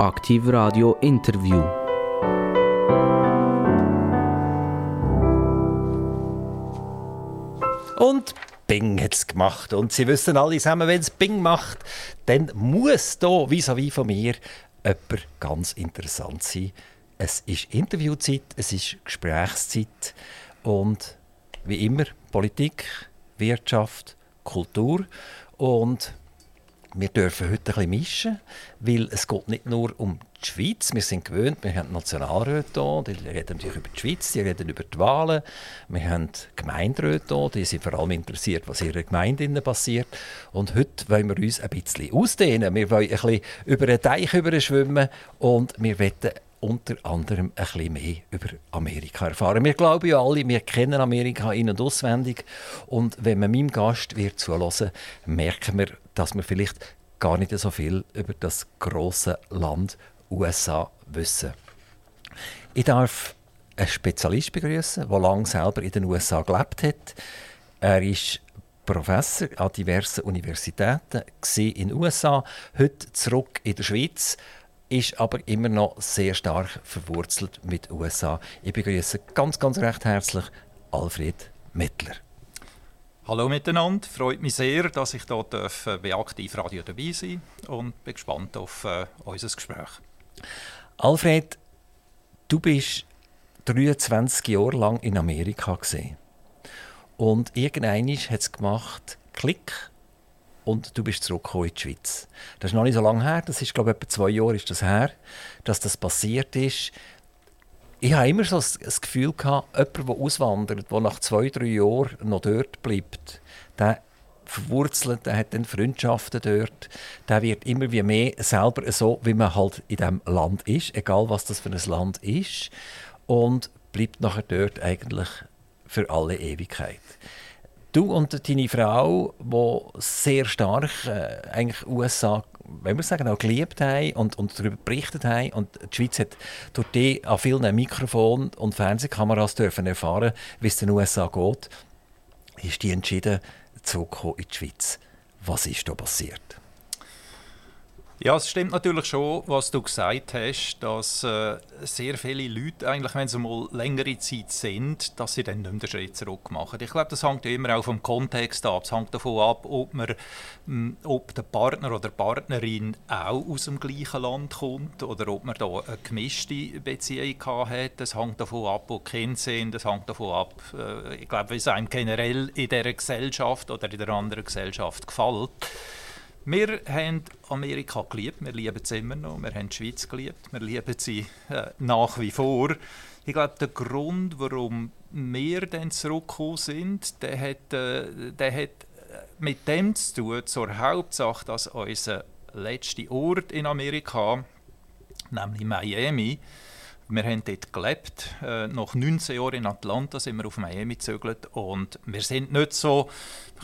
Aktiv Radio Interview. Und Bing hat es gemacht. Und Sie wissen alle zusammen, wenn es Bing macht, dann muss hier vis-à-vis von mir jemand ganz interessant sein. Es ist Interviewzeit, es ist Gesprächszeit und wie immer Politik, Wirtschaft, Kultur und wir dürfen heute ein bisschen mischen, weil es geht nicht nur um die Schweiz. Wir sind gewöhnt, wir haben Nationalräte hier, die reden natürlich über die Schweiz, die reden über die Wahlen. Wir haben Gemeinderäte die sind vor allem interessiert, was in ihrer Gemeinde passiert. Und heute wollen wir uns ein bisschen ausdehnen. Wir wollen ein bisschen über den Teich schwimmen und wir wollen unter anderem ein bisschen mehr über Amerika erfahren. Wir glauben ja alle, wir kennen Amerika in- und auswendig. Und wenn man meinem Gast wird zuhören, merken wir, dass wir vielleicht gar nicht so viel über das große Land USA wissen. Ich darf einen Spezialist begrüßen, der lange selber in den USA gelebt hat. Er ist Professor an diversen Universitäten in den USA, heute zurück in der Schweiz ist aber immer noch sehr stark verwurzelt mit den USA. Ich begrüße ganz, ganz recht herzlich Alfred Mettler. Hallo miteinander, freut mich sehr, dass ich hier äh, bei Aktiv Radio dabei sein und bin gespannt auf äh, unser Gespräch. Alfred, du bist 23 Jahre lang in Amerika gesehen und irgendwann hat es gemacht, Klick und du bist zurückgekommen in die Schweiz. Das ist noch nicht so lange her, das ist glaube ich etwa zwei Jahre ist das her, dass das passiert ist. Ich habe immer so das Gefühl gehabt, jemand, der auswandert, der nach zwei, drei Jahren noch dort bleibt, der verwurzelt, der hat dann Freundschaften dort, der wird immer wie mehr selber so, wie man halt in diesem Land ist, egal was das für ein Land ist, und bleibt nachher dort eigentlich für alle Ewigkeit. Du und deine Frau, die sehr stark äh, eigentlich USA, wenn wir sagen, auch geliebt haben und, und darüber berichtet haben. Und die Schweiz hat durch die an vielen Mikrofonen und Fernsehkameras dürfen erfahren, wie es den USA geht, ist die entschieden, zurückzukommen in die Schweiz. Was ist da passiert? Ja, es stimmt natürlich schon, was du gesagt hast, dass äh, sehr viele Leute, eigentlich, wenn sie mal längere Zeit sind, dass sie dann nicht mehr den Schritt zurück machen. Ich glaube, das hängt immer auch vom Kontext ab. Es hängt davon ab, ob, man, mh, ob der Partner oder Partnerin auch aus dem gleichen Land kommt oder ob man da eine gemischte Beziehung hat. Es hängt davon ab, wo die Kinder sind. Es hängt davon ab, äh, ich glaube, wie es einem generell in dieser Gesellschaft oder in der anderen Gesellschaft gefällt. Wir haben Amerika geliebt, wir lieben es immer noch, wir haben die Schweiz geliebt, wir lieben sie äh, nach wie vor. Ich glaube, der Grund, warum wir dann zurückgekommen sind, der hat, äh, der hat äh, mit dem zu tun, zur Hauptsache, dass unser letzter Ort in Amerika, nämlich Miami, wir haben dort gelebt. Äh, nach 19 Jahren in Atlanta sind wir auf Miami gezögert und wir sind nicht so,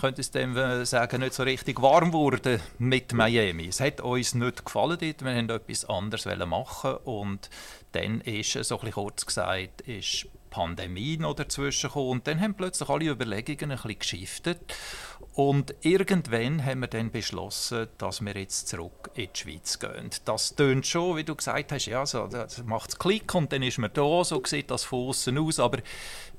könnte es dem äh, sagen, nicht so richtig warm geworden mit Miami. Es hat uns nicht gefallen dort. Wir wollten etwas anderes machen und dann ist, so ein kurz gesagt, ist Pandemie noch dazwischen gekommen. Und dann haben plötzlich alle Überlegungen ein bisschen geschiftet. Und irgendwann haben wir dann beschlossen, dass wir jetzt zurück in die Schweiz gehen. Das tönt schon, wie du gesagt hast, ja, so, das macht Klick und dann ist man da, so sieht das von außen aus. Aber,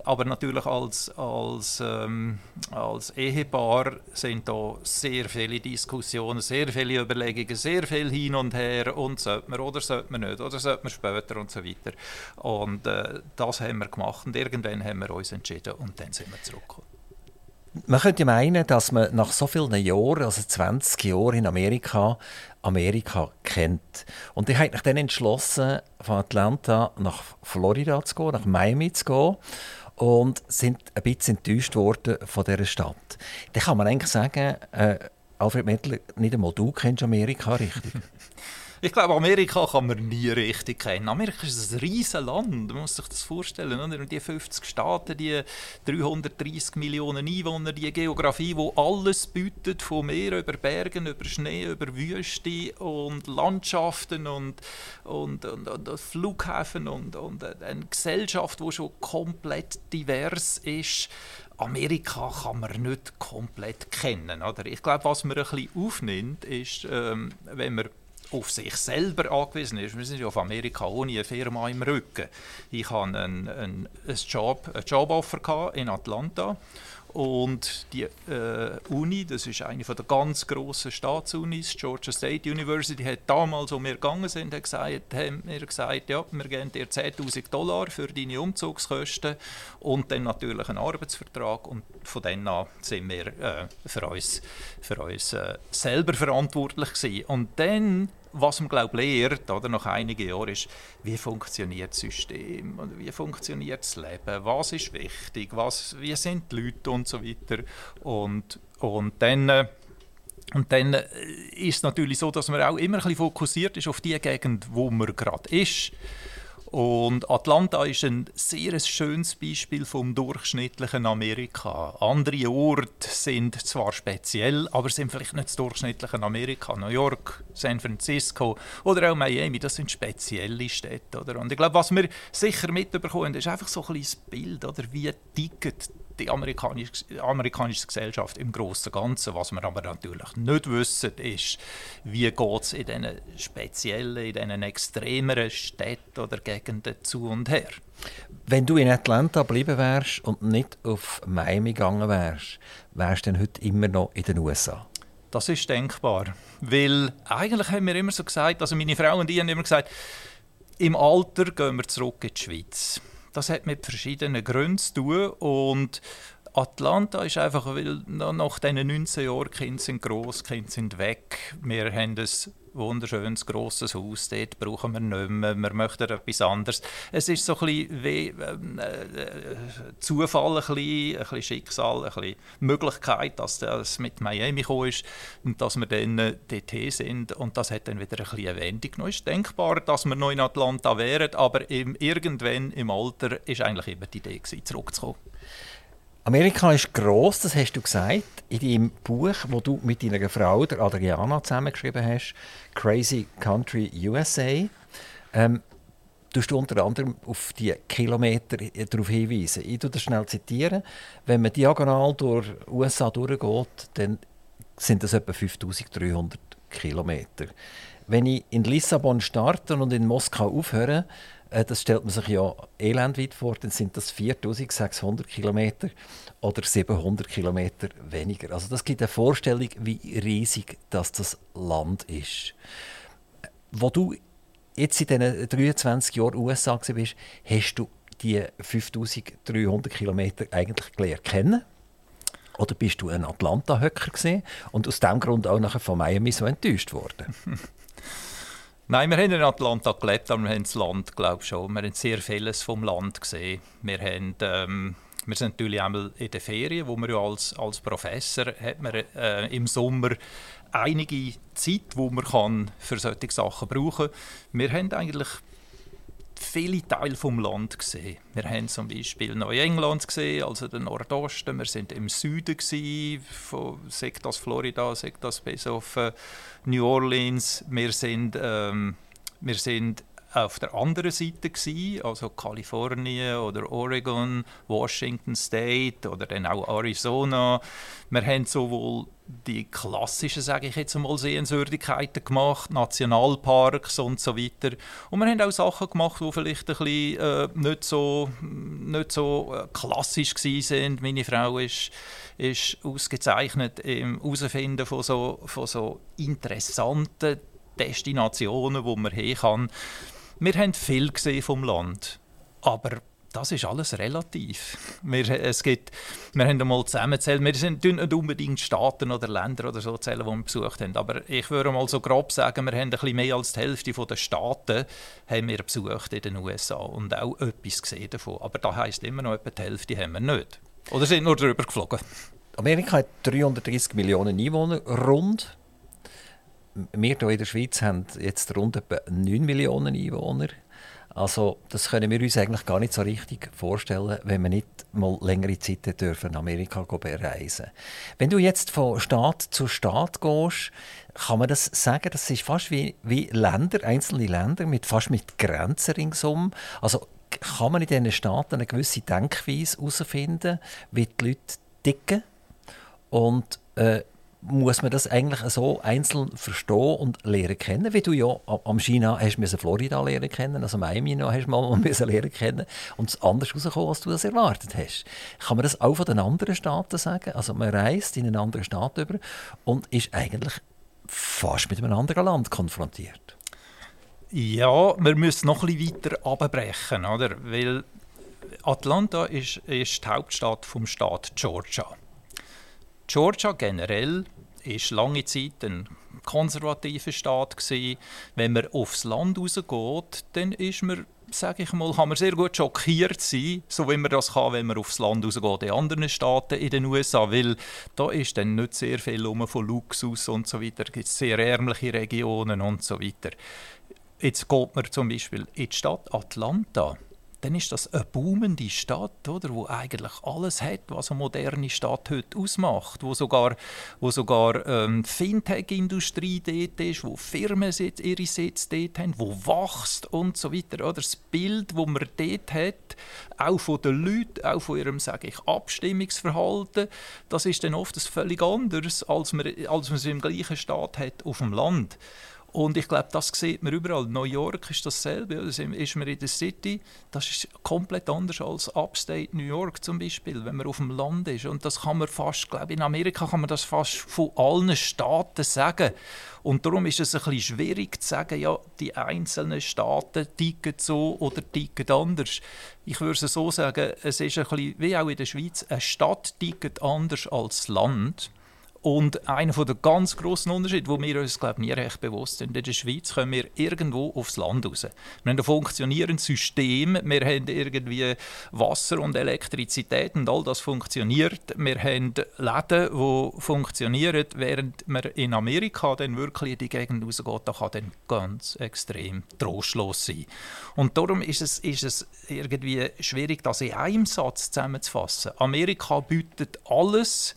aber natürlich als, als, ähm, als Ehepaar sind da sehr viele Diskussionen, sehr viele Überlegungen, sehr viel hin und her und sollte man oder sollte man nicht oder sollte man später und so weiter. Und äh, das haben wir gemacht und irgendwann haben wir uns entschieden und dann sind wir zurückgekommen. Man könnte meinen, dass man nach so vielen Jahren, also 20 Jahren in Amerika, Amerika kennt. Und ich habe mich dann entschlossen, von Atlanta nach Florida zu gehen, nach Miami zu gehen und sind ein bisschen enttäuscht worden von dieser Stadt. Da kann man eigentlich sagen, äh, Alfred Mettler, nicht einmal du kennst Amerika richtig. Ich glaube, Amerika kann man nie richtig kennen. Amerika ist ein riesiges Land, man muss sich das vorstellen. Oder? Die 50 Staaten, die 330 Millionen Einwohner, die Geografie, wo alles bietet, von Meer über Bergen, über Schnee, über Wüste und Landschaften und, und, und, und Flughäfen und, und eine Gesellschaft, die schon komplett divers ist. Amerika kann man nicht komplett kennen. Oder? Ich glaube, was man ein bisschen aufnimmt, ist, ähm, wenn man auf sich selber angewiesen ist. Wir sind ja auf Amerika ohne eine Firma im Rücken. Ich hatte einen, einen, einen Job, ein Joboffer in Atlanta und die äh, Uni, das ist eine der ganz grossen Staatsunis, Georgia State University, hat damals, als wir gegangen sind, hat gesagt, haben mir gesagt, ja, wir geben dir 10'000 Dollar für deine Umzugskosten und dann natürlich einen Arbeitsvertrag und von dann an sind wir äh, für uns, für uns äh, selber verantwortlich gewesen. Und dann was man glaube lehrt oder nach einigen Jahren ist, wie funktioniert das System, wie funktioniert das Leben, was ist wichtig, was, wie sind die Leute und so weiter? Und, und dann äh, und dann äh, ist es natürlich so, dass man auch immer ein bisschen fokussiert ist auf die Gegend, wo man gerade ist. Und Atlanta ist ein sehr schönes Beispiel vom durchschnittlichen Amerika. Andere Orte sind zwar speziell, aber sind vielleicht nicht das durchschnittliche Amerika. New York, San Francisco oder auch Miami, das sind spezielle Städte. Oder? Und ich glaube, was wir sicher mitbekommen, ist einfach so ein das Bild, oder? wie ticket die amerikanische, amerikanische Gesellschaft im Großen und Ganzen. Was wir aber natürlich nicht wissen, ist, wie geht es in diesen speziellen, in diesen extremeren Städten oder Gegenden zu und her. Wenn du in Atlanta geblieben wärst und nicht auf Miami gegangen wärst, wärst du dann heute immer noch in den USA? Das ist denkbar. Weil eigentlich haben wir immer so gesagt, also meine Frau und ich haben immer gesagt, im Alter gehen wir zurück in die Schweiz. Das hat mit verschiedenen Gründen zu tun und Atlanta ist einfach, weil nach diesen 19 Jahren Kinder sind gross, Kinder sind weg. Wir haben ein wunderschönes, grosses Haus, dort brauchen wir nicht mehr, wir möchten etwas anderes. Es ist so ein bisschen wie ähm, äh, Zufall, ein bisschen, ein bisschen Schicksal, ein bisschen Möglichkeit, dass das mit Miami gekommen ist und dass wir dann äh, dort sind und das hat dann wieder ein bisschen eine Wendung genommen. Es ist denkbar, dass wir noch in Atlanta wären, aber im, irgendwann im Alter ist eigentlich immer die Idee gewesen, zurückzukommen. Amerika ist gross, das hast du gesagt, in deinem Buch, wo du mit deiner Frau, der Adriana, zusammengeschrieben hast, Crazy Country USA. Ähm, du unter anderem auf die Kilometer darauf hinweisen. Ich zitiere das schnell. Zitieren. Wenn man diagonal durch USA durchgeht, dann sind das etwa 5300 Kilometer. Wenn ich in Lissabon starte und in Moskau aufhöre, das stellt man sich ja elendweit vor, dann sind das 4600 Kilometer oder 700 Kilometer weniger. Also das gibt eine Vorstellung, wie riesig das, das Land ist. Wo du jetzt in diesen 23 Jahren USA warst, hast du die 5300 Kilometer eigentlich gelernt kennen? Oder bist du ein Atlanta-Höcker und aus diesem Grund auch nachher von Miami so enttäuscht worden? Nein, wir haben in Atlanta gelebt, aber wir haben das Land, glaube ich, schon. Wir haben sehr vieles vom Land gesehen. Wir, haben, ähm, wir sind natürlich einmal in den Ferien, wo man ja als, als Professor hat man, äh, im Sommer einige Zeit, wo man kann für solche Sachen brauchen kann. Wir haben eigentlich viele Teile vom Land gesehen. Wir haben zum Beispiel Neuengland gesehen, also den Nordosten. Wir sind im Süden sei das Florida, sei das bis auf New Orleans. Wir sind, ähm, wir sind auf der anderen Seite gewesen, also Kalifornien oder Oregon, Washington State oder dann auch Arizona. Wir haben sowohl die klassischen, sage ich jetzt einmal, Sehenswürdigkeiten gemacht, Nationalparks und so weiter. Und wir haben auch Sachen gemacht, die vielleicht ein bisschen äh, nicht so, nicht so äh, klassisch waren. Meine Frau ist, ist ausgezeichnet im Herausfinden von so, von so interessanten Destinationen, wo man hin kann. Wir haben viel gesehen vom Land, aber das ist alles relativ. Wir, es gibt, wir haben einmal zusammengezählt, wir sind nicht unbedingt Staaten oder Länder oder so zählen, die wir besucht haben, aber ich würde mal so grob sagen, wir haben ein bisschen mehr als die Hälfte der Staaten haben wir besucht in den USA und auch etwas gesehen davon. Aber das heisst immer noch, etwa die Hälfte haben wir nicht. Oder sind nur darüber geflogen. Amerika hat 330 Millionen Einwohner, rund wir hier in der Schweiz haben jetzt rund etwa 9 Millionen Einwohner. Also das können wir uns eigentlich gar nicht so richtig vorstellen, wenn wir nicht mal längere Zeit dürfen Amerika bereisen. Wenn du jetzt von Staat zu Staat gehst, kann man das sagen, das ist fast wie, wie Länder, einzelne Länder mit fast mit Grenzen ringsum. Also kann man in diesen Staaten eine gewisse Denkweise herausfinden, wie die Leute ticken und äh, muss man das eigentlich so einzeln verstehen und lernen kennen, wie du ja am China hast müssen Florida lernen kennen, also Miami noch hast mal müssen lernen kennen und es anders rausgekommen, als du das erwartet hast. Kann man das auch von den anderen Staaten sagen? Also man reist in einen anderen Staat über und ist eigentlich fast mit einem anderen Land konfrontiert. Ja, wir müssen noch ein bisschen weiter abbrechen, oder? Weil Atlanta ist, ist die Hauptstadt vom Staat Georgia. Georgia generell ist lange Zeit ein konservativer Staat gewesen. Wenn man aufs Land rausgeht, dann ist man, sage ich mal, kann man sehr gut schockiert sein, so wie man das kann, wenn man aufs Land rausgeht in anderen Staaten in den USA, weil da ist dann nicht sehr viel um von Luxus und so weiter. Es gibt sehr ärmliche Regionen und so weiter. Jetzt geht man zum Beispiel in die Stadt Atlanta dann ist das eine boomende Stadt, oder, wo eigentlich alles hat, was eine moderne Stadt heute ausmacht, wo sogar, wo sogar ähm, Fintech-Industrie dort ist, wo Firmen ihre Sitze dort haben, wo wächst und so weiter. Oder? Das Bild, das man dort hat, auch von den Leuten, auch von ihrem sage ich, Abstimmungsverhalten, das ist dann oft völlig anderes, als man, als man es im gleichen Staat hat auf dem Land. Und ich glaube, das sieht man überall. New York ist dasselbe. Da ist man in der City. Das ist komplett anders als Upstate New York zum Beispiel, wenn man auf dem Land ist. Und das kann man fast, glaube in Amerika kann man das fast von allen Staaten sagen. Und darum ist es ein bisschen schwierig zu sagen, ja, die einzelnen Staaten ticken so oder ticken anders. Ich würde es so sagen, es ist ein bisschen, wie auch in der Schweiz, eine Stadt tickt anders als Land. Und einer der ganz grossen Unterschiede, wo wir uns glaube nie recht bewusst sind, in der Schweiz kommen wir irgendwo aufs Land raus. Wir haben ein funktionierendes System, wir haben irgendwie Wasser und Elektrizität und all das funktioniert. Wir haben Läden, die funktionieren, während man in Amerika dann wirklich in die Gegend rausgeht, da kann dann ganz extrem trostlos sein. Und darum ist es, ist es irgendwie schwierig, das in einem Satz zusammenzufassen. Amerika bietet alles,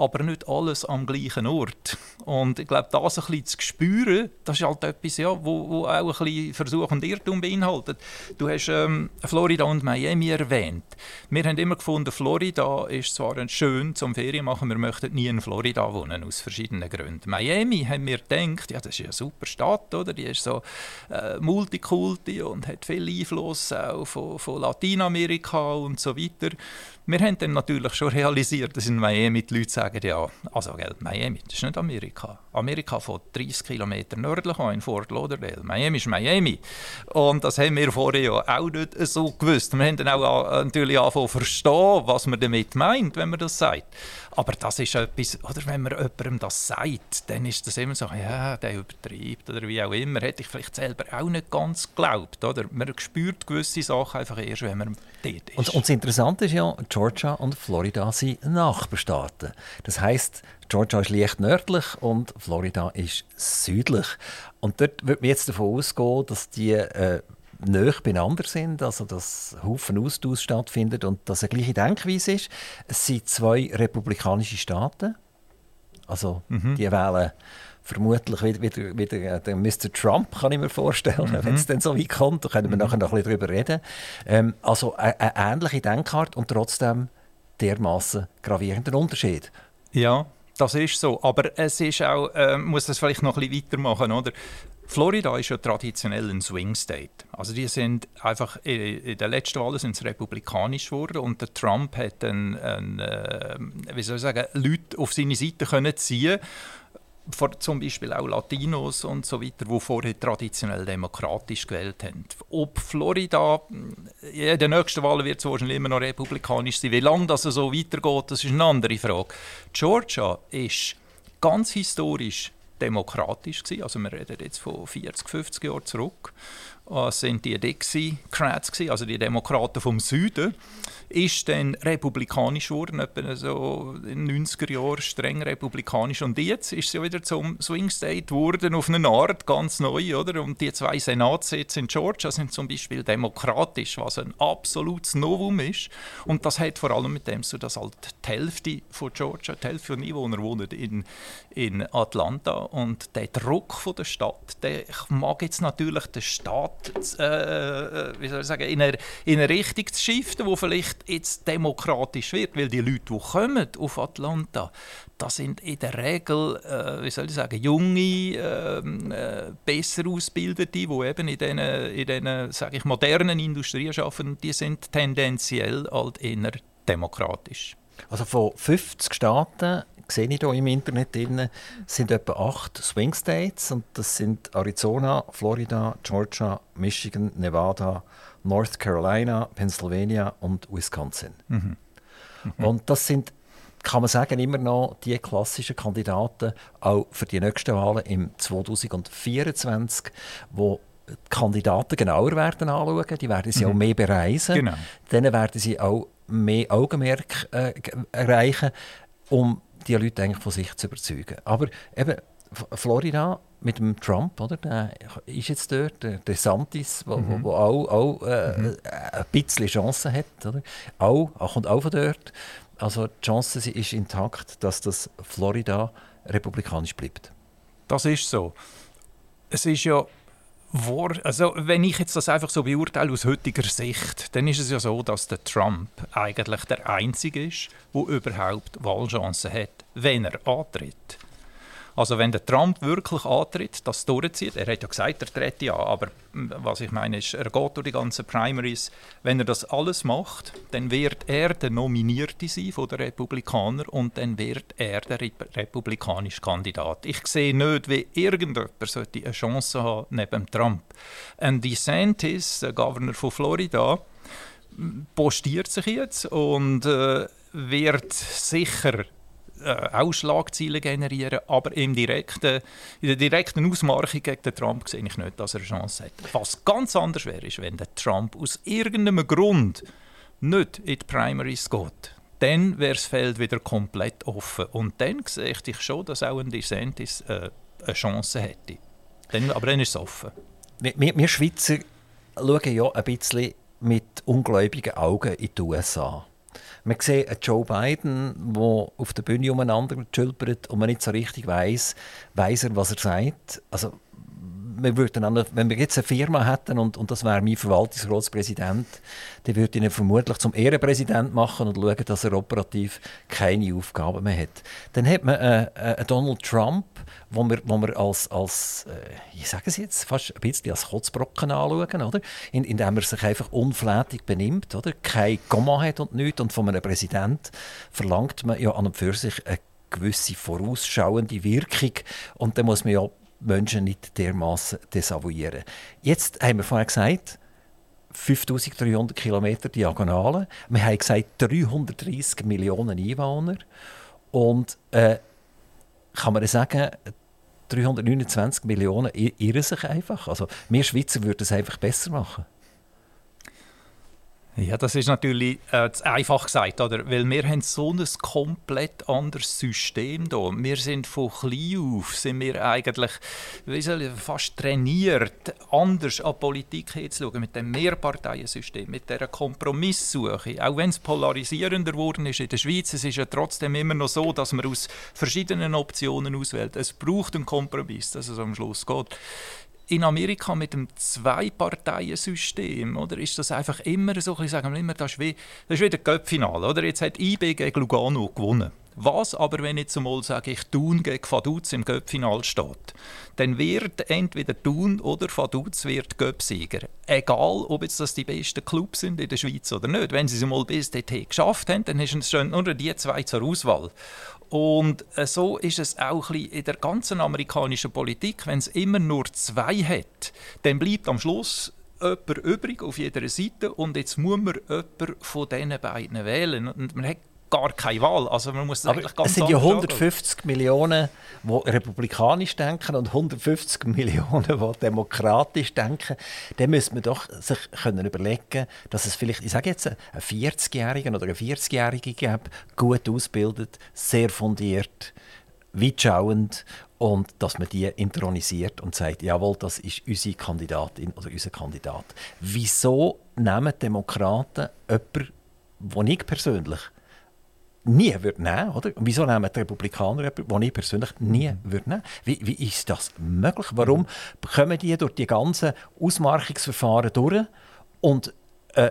aber nicht alles am gleichen Ort. Und ich glaube, das ein bisschen zu spüren, das ist halt etwas, ja, wo, wo auch ein bisschen Versuch und Irrtum beinhaltet. Du hast ähm, Florida und Miami erwähnt. Wir haben immer gefunden, Florida ist zwar schön zum Ferien machen, wir möchten nie in Florida wohnen, aus verschiedenen Gründen. Miami haben wir gedacht, ja, das ist eine super Stadt, oder? Die ist so äh, multikulti und hat viel Einfluss auch von, von Lateinamerika und so weiter. Wir haben dann natürlich schon realisiert, dass in Miami die Leute sagen, ja, also gell, Miami, das ist nicht Amerika. Amerika von 30 Kilometern nördlich an, in Fort Lauderdale. Miami ist Miami. Und das haben wir vorher ja auch nicht so gewusst. Wir haben dann auch natürlich angefangen zu verstehen, was man damit meint, wenn man das sagt. Aber das ist etwas, oder wenn man jemandem das sagt, dann ist das immer so, ja, der übertreibt oder wie auch immer. Hätte ich vielleicht selber auch nicht ganz geglaubt. Oder? Man spürt gewisse Sachen einfach erst, wenn man dort ist. Und, und das Interessante ist ja, Georgia und Florida sind Nachbarstaaten. Das heißt, Georgia ist leicht nördlich und Florida ist südlich. Und dort wird man jetzt davon ausgehen, dass die äh, näher beieinander sind, also dass Haufen Austausch stattfindet und dass eine gleiche Denkweise ist. Es sind zwei republikanische Staaten, also mhm. die wählen vermutlich wieder, wieder, wieder den Mr. Trump, kann ich mir vorstellen, mhm. wenn es dann so weit kommt, da können wir mhm. nachher noch ein bisschen darüber reden. Ähm, also eine, eine ähnliche Denkart und trotzdem dermaßen gravierender Unterschied. Ja, das ist so. Aber es ist auch, äh, muss das vielleicht noch ein bisschen weitermachen, oder? Florida ist ja traditionell ein Swing State. Also die sind einfach in den letzten Wahlen sind republikanisch geworden und der Trump hat einen, einen, äh, wie soll ich sagen, Leute auf seine Seite können ziehen vor, zum Beispiel auch Latinos und so weiter, die vorher traditionell demokratisch gewählt haben. Ob Florida in den nächsten Wahlen wird es wahrscheinlich immer noch republikanisch sein. Wie lange das so weitergeht, das ist eine andere Frage. Georgia ist ganz historisch demokratisch gewesen. Also wir reden jetzt von 40, 50 Jahren zurück. Das sind die Dixie-Crats, also die Demokraten vom Süden ist dann republikanisch geworden, etwa so in den 90er Jahren streng republikanisch. Und jetzt ist sie wieder zum Swing State geworden, auf eine Art, ganz neu. Oder? Und die zwei Senatssitze in Georgia sind zum Beispiel demokratisch, was ein absolutes Novum ist. Und das hat vor allem mit dem so, dass halt die Hälfte von Georgia, die Hälfte der Einwohner wohnen in, in Atlanta. Und der Druck von der Stadt, der mag jetzt natürlich den Staat äh, äh, wie soll ich sagen, in eine, in eine Richtung zu shiften, die vielleicht jetzt demokratisch wird, weil die Leute, die kommen auf Atlanta, das sind in der Regel, äh, wie soll ich sagen, junge, ähm, äh, besser ausgebildete, die eben in diesen, in diesen sage ich, modernen Industrien arbeiten, die sind tendenziell halt eher demokratisch. Also von 50 Staaten sehe ich hier im Internet drin, sind etwa acht Swing States und das sind Arizona, Florida, Georgia, Michigan, Nevada, North Carolina, Pennsylvania und Wisconsin. Mhm. Mhm. Und das sind, kann man sagen, immer noch die klassischen Kandidaten auch für die nächsten Wahlen im 2024, wo die Kandidaten genauer werden anschauen, die werden sie mhm. auch mehr bereisen, genau. dann werden sie auch mehr Augenmerk äh, erreichen, um die Leute eigentlich von sich zu überzeugen. Aber eben Florida mit dem Trump, oder? Der ist jetzt dort, der DeSantis, der mhm. auch, auch äh, mhm. ein bisschen Chancen hat, oder? Auch, auch kommt auch von dort. Also die Chance ist intakt, dass das Florida republikanisch bleibt. Das ist so. Es ist ja also wenn ich jetzt das einfach so beurteile aus heutiger Sicht, dann ist es ja so, dass der Trump eigentlich der Einzige ist, der überhaupt Wahlchancen hat, wenn er antritt. Also wenn der Trump wirklich antritt, das durchzieht, er hat ja gesagt, er tritt ja, aber hm, was ich meine ist, er geht durch die ganzen Primaries. Wenn er das alles macht, dann wird er der Nominierte sein von den Republikanern und dann wird er der republikanische Kandidat. Ich sehe nicht, wie irgendjemand sollte eine Chance haben neben Trump. Ein DeSantis, der Governor von Florida, hm, postiert sich jetzt und äh, wird sicher äh, auch Schlagzeilen generieren, aber im direkten, in der direkten Ausmarchung gegen den Trump sehe ich nicht, dass er eine Chance hat. Was ganz anders wäre, ist, wenn der Trump aus irgendeinem Grund nicht in die Primaries geht. Dann wäre das Feld wieder komplett offen. Und dann sehe ich schon, dass auch ein DeSantis äh, eine Chance hätte. Dann, aber dann ist es offen. Wir, wir Schweizer schauen ja ein bisschen mit ungläubigen Augen in die USA. Man sieht einen Joe Biden, der auf der Bühne umeinander schülpert und man nicht so richtig weiß, weiß er, was er sagt. Also wir würden dann, wenn wir jetzt eine Firma hätten und, und das wäre mein Verwaltungsratspräsident, dann würde ich ihn vermutlich zum Ehrenpräsident machen und schauen, dass er operativ keine Aufgaben mehr hat. Dann hat man äh, äh, Donald Trump, wo wir, wo wir als, als äh, ich sage es jetzt, fast ein bisschen als Kotzbrocken anschauen, oder? In, indem er sich einfach unflätig benimmt, oder? Kein Komma hat und nichts. Und von einem Präsident verlangt man ja an und für sich eine gewisse vorausschauende Wirkung. Und dann muss man ja Menschen nicht dermaßen desavouieren. Jetzt haben wir vorher gesagt, 5300 Kilometer Diagonale. Wir haben gesagt 330 Millionen Einwohner. Und äh, kann man sagen, 329 Millionen irren sich einfach. Also wir Schweizer würden es einfach besser machen. Ja, das ist natürlich äh, einfach gesagt, oder? Weil wir haben so ein komplett anderes System hier. Wir sind von klein auf, sind wir eigentlich ich, fast trainiert, anders an Politik hinzuschauen, mit dem Mehrparteiensystem, mit dieser Kompromisssuche. Auch wenn es polarisierender geworden ist in der Schweiz, es ist ja trotzdem immer noch so, dass man aus verschiedenen Optionen auswählt. Es braucht einen Kompromiss, dass es am Schluss geht in Amerika mit dem Zwei-Parteien-System, oder ist das einfach immer so, ich sage immer, das ist wie, das ist wie der Cup-Finale, oder? Jetzt hat IB gegen Lugano gewonnen. Was aber, wenn jetzt einmal sage ich Thun gegen Vaduz im Göppfinal steht, dann wird entweder Thun oder Vaduz wird Göppsieger. Egal, ob jetzt das die besten Clubs sind in der Schweiz oder nicht. Wenn sie es mal bis dorthin geschafft haben, dann stehen nur die zwei zur Auswahl. Und äh, so ist es auch in der ganzen amerikanischen Politik. Wenn es immer nur zwei hat, dann bleibt am Schluss jemand übrig auf jeder Seite und jetzt muss man jemanden von diesen beiden wählen. Und man hat gar keine Wahl. Also man muss ganz es sind ja 150 anschauen. Millionen, die republikanisch denken und 150 Millionen, die demokratisch denken. Dann müsste man doch sich können überlegen, dass es vielleicht, ich sage jetzt, einen 40-Jährigen oder eine 40-Jährige gibt, gut ausgebildet, sehr fundiert, weitschauend und dass man die intronisiert und sagt, jawohl, das ist unsere Kandidatin oder unser Kandidat. Wieso nehmen Demokraten jemanden, den ich persönlich nie würde nehmen? Und wieso nehmen die Republikaner jemanden, den ich persönlich nie würde nehmen wie, wie ist das möglich? Warum kommen die durch die ganzen Ausmarkungsverfahren durch und äh,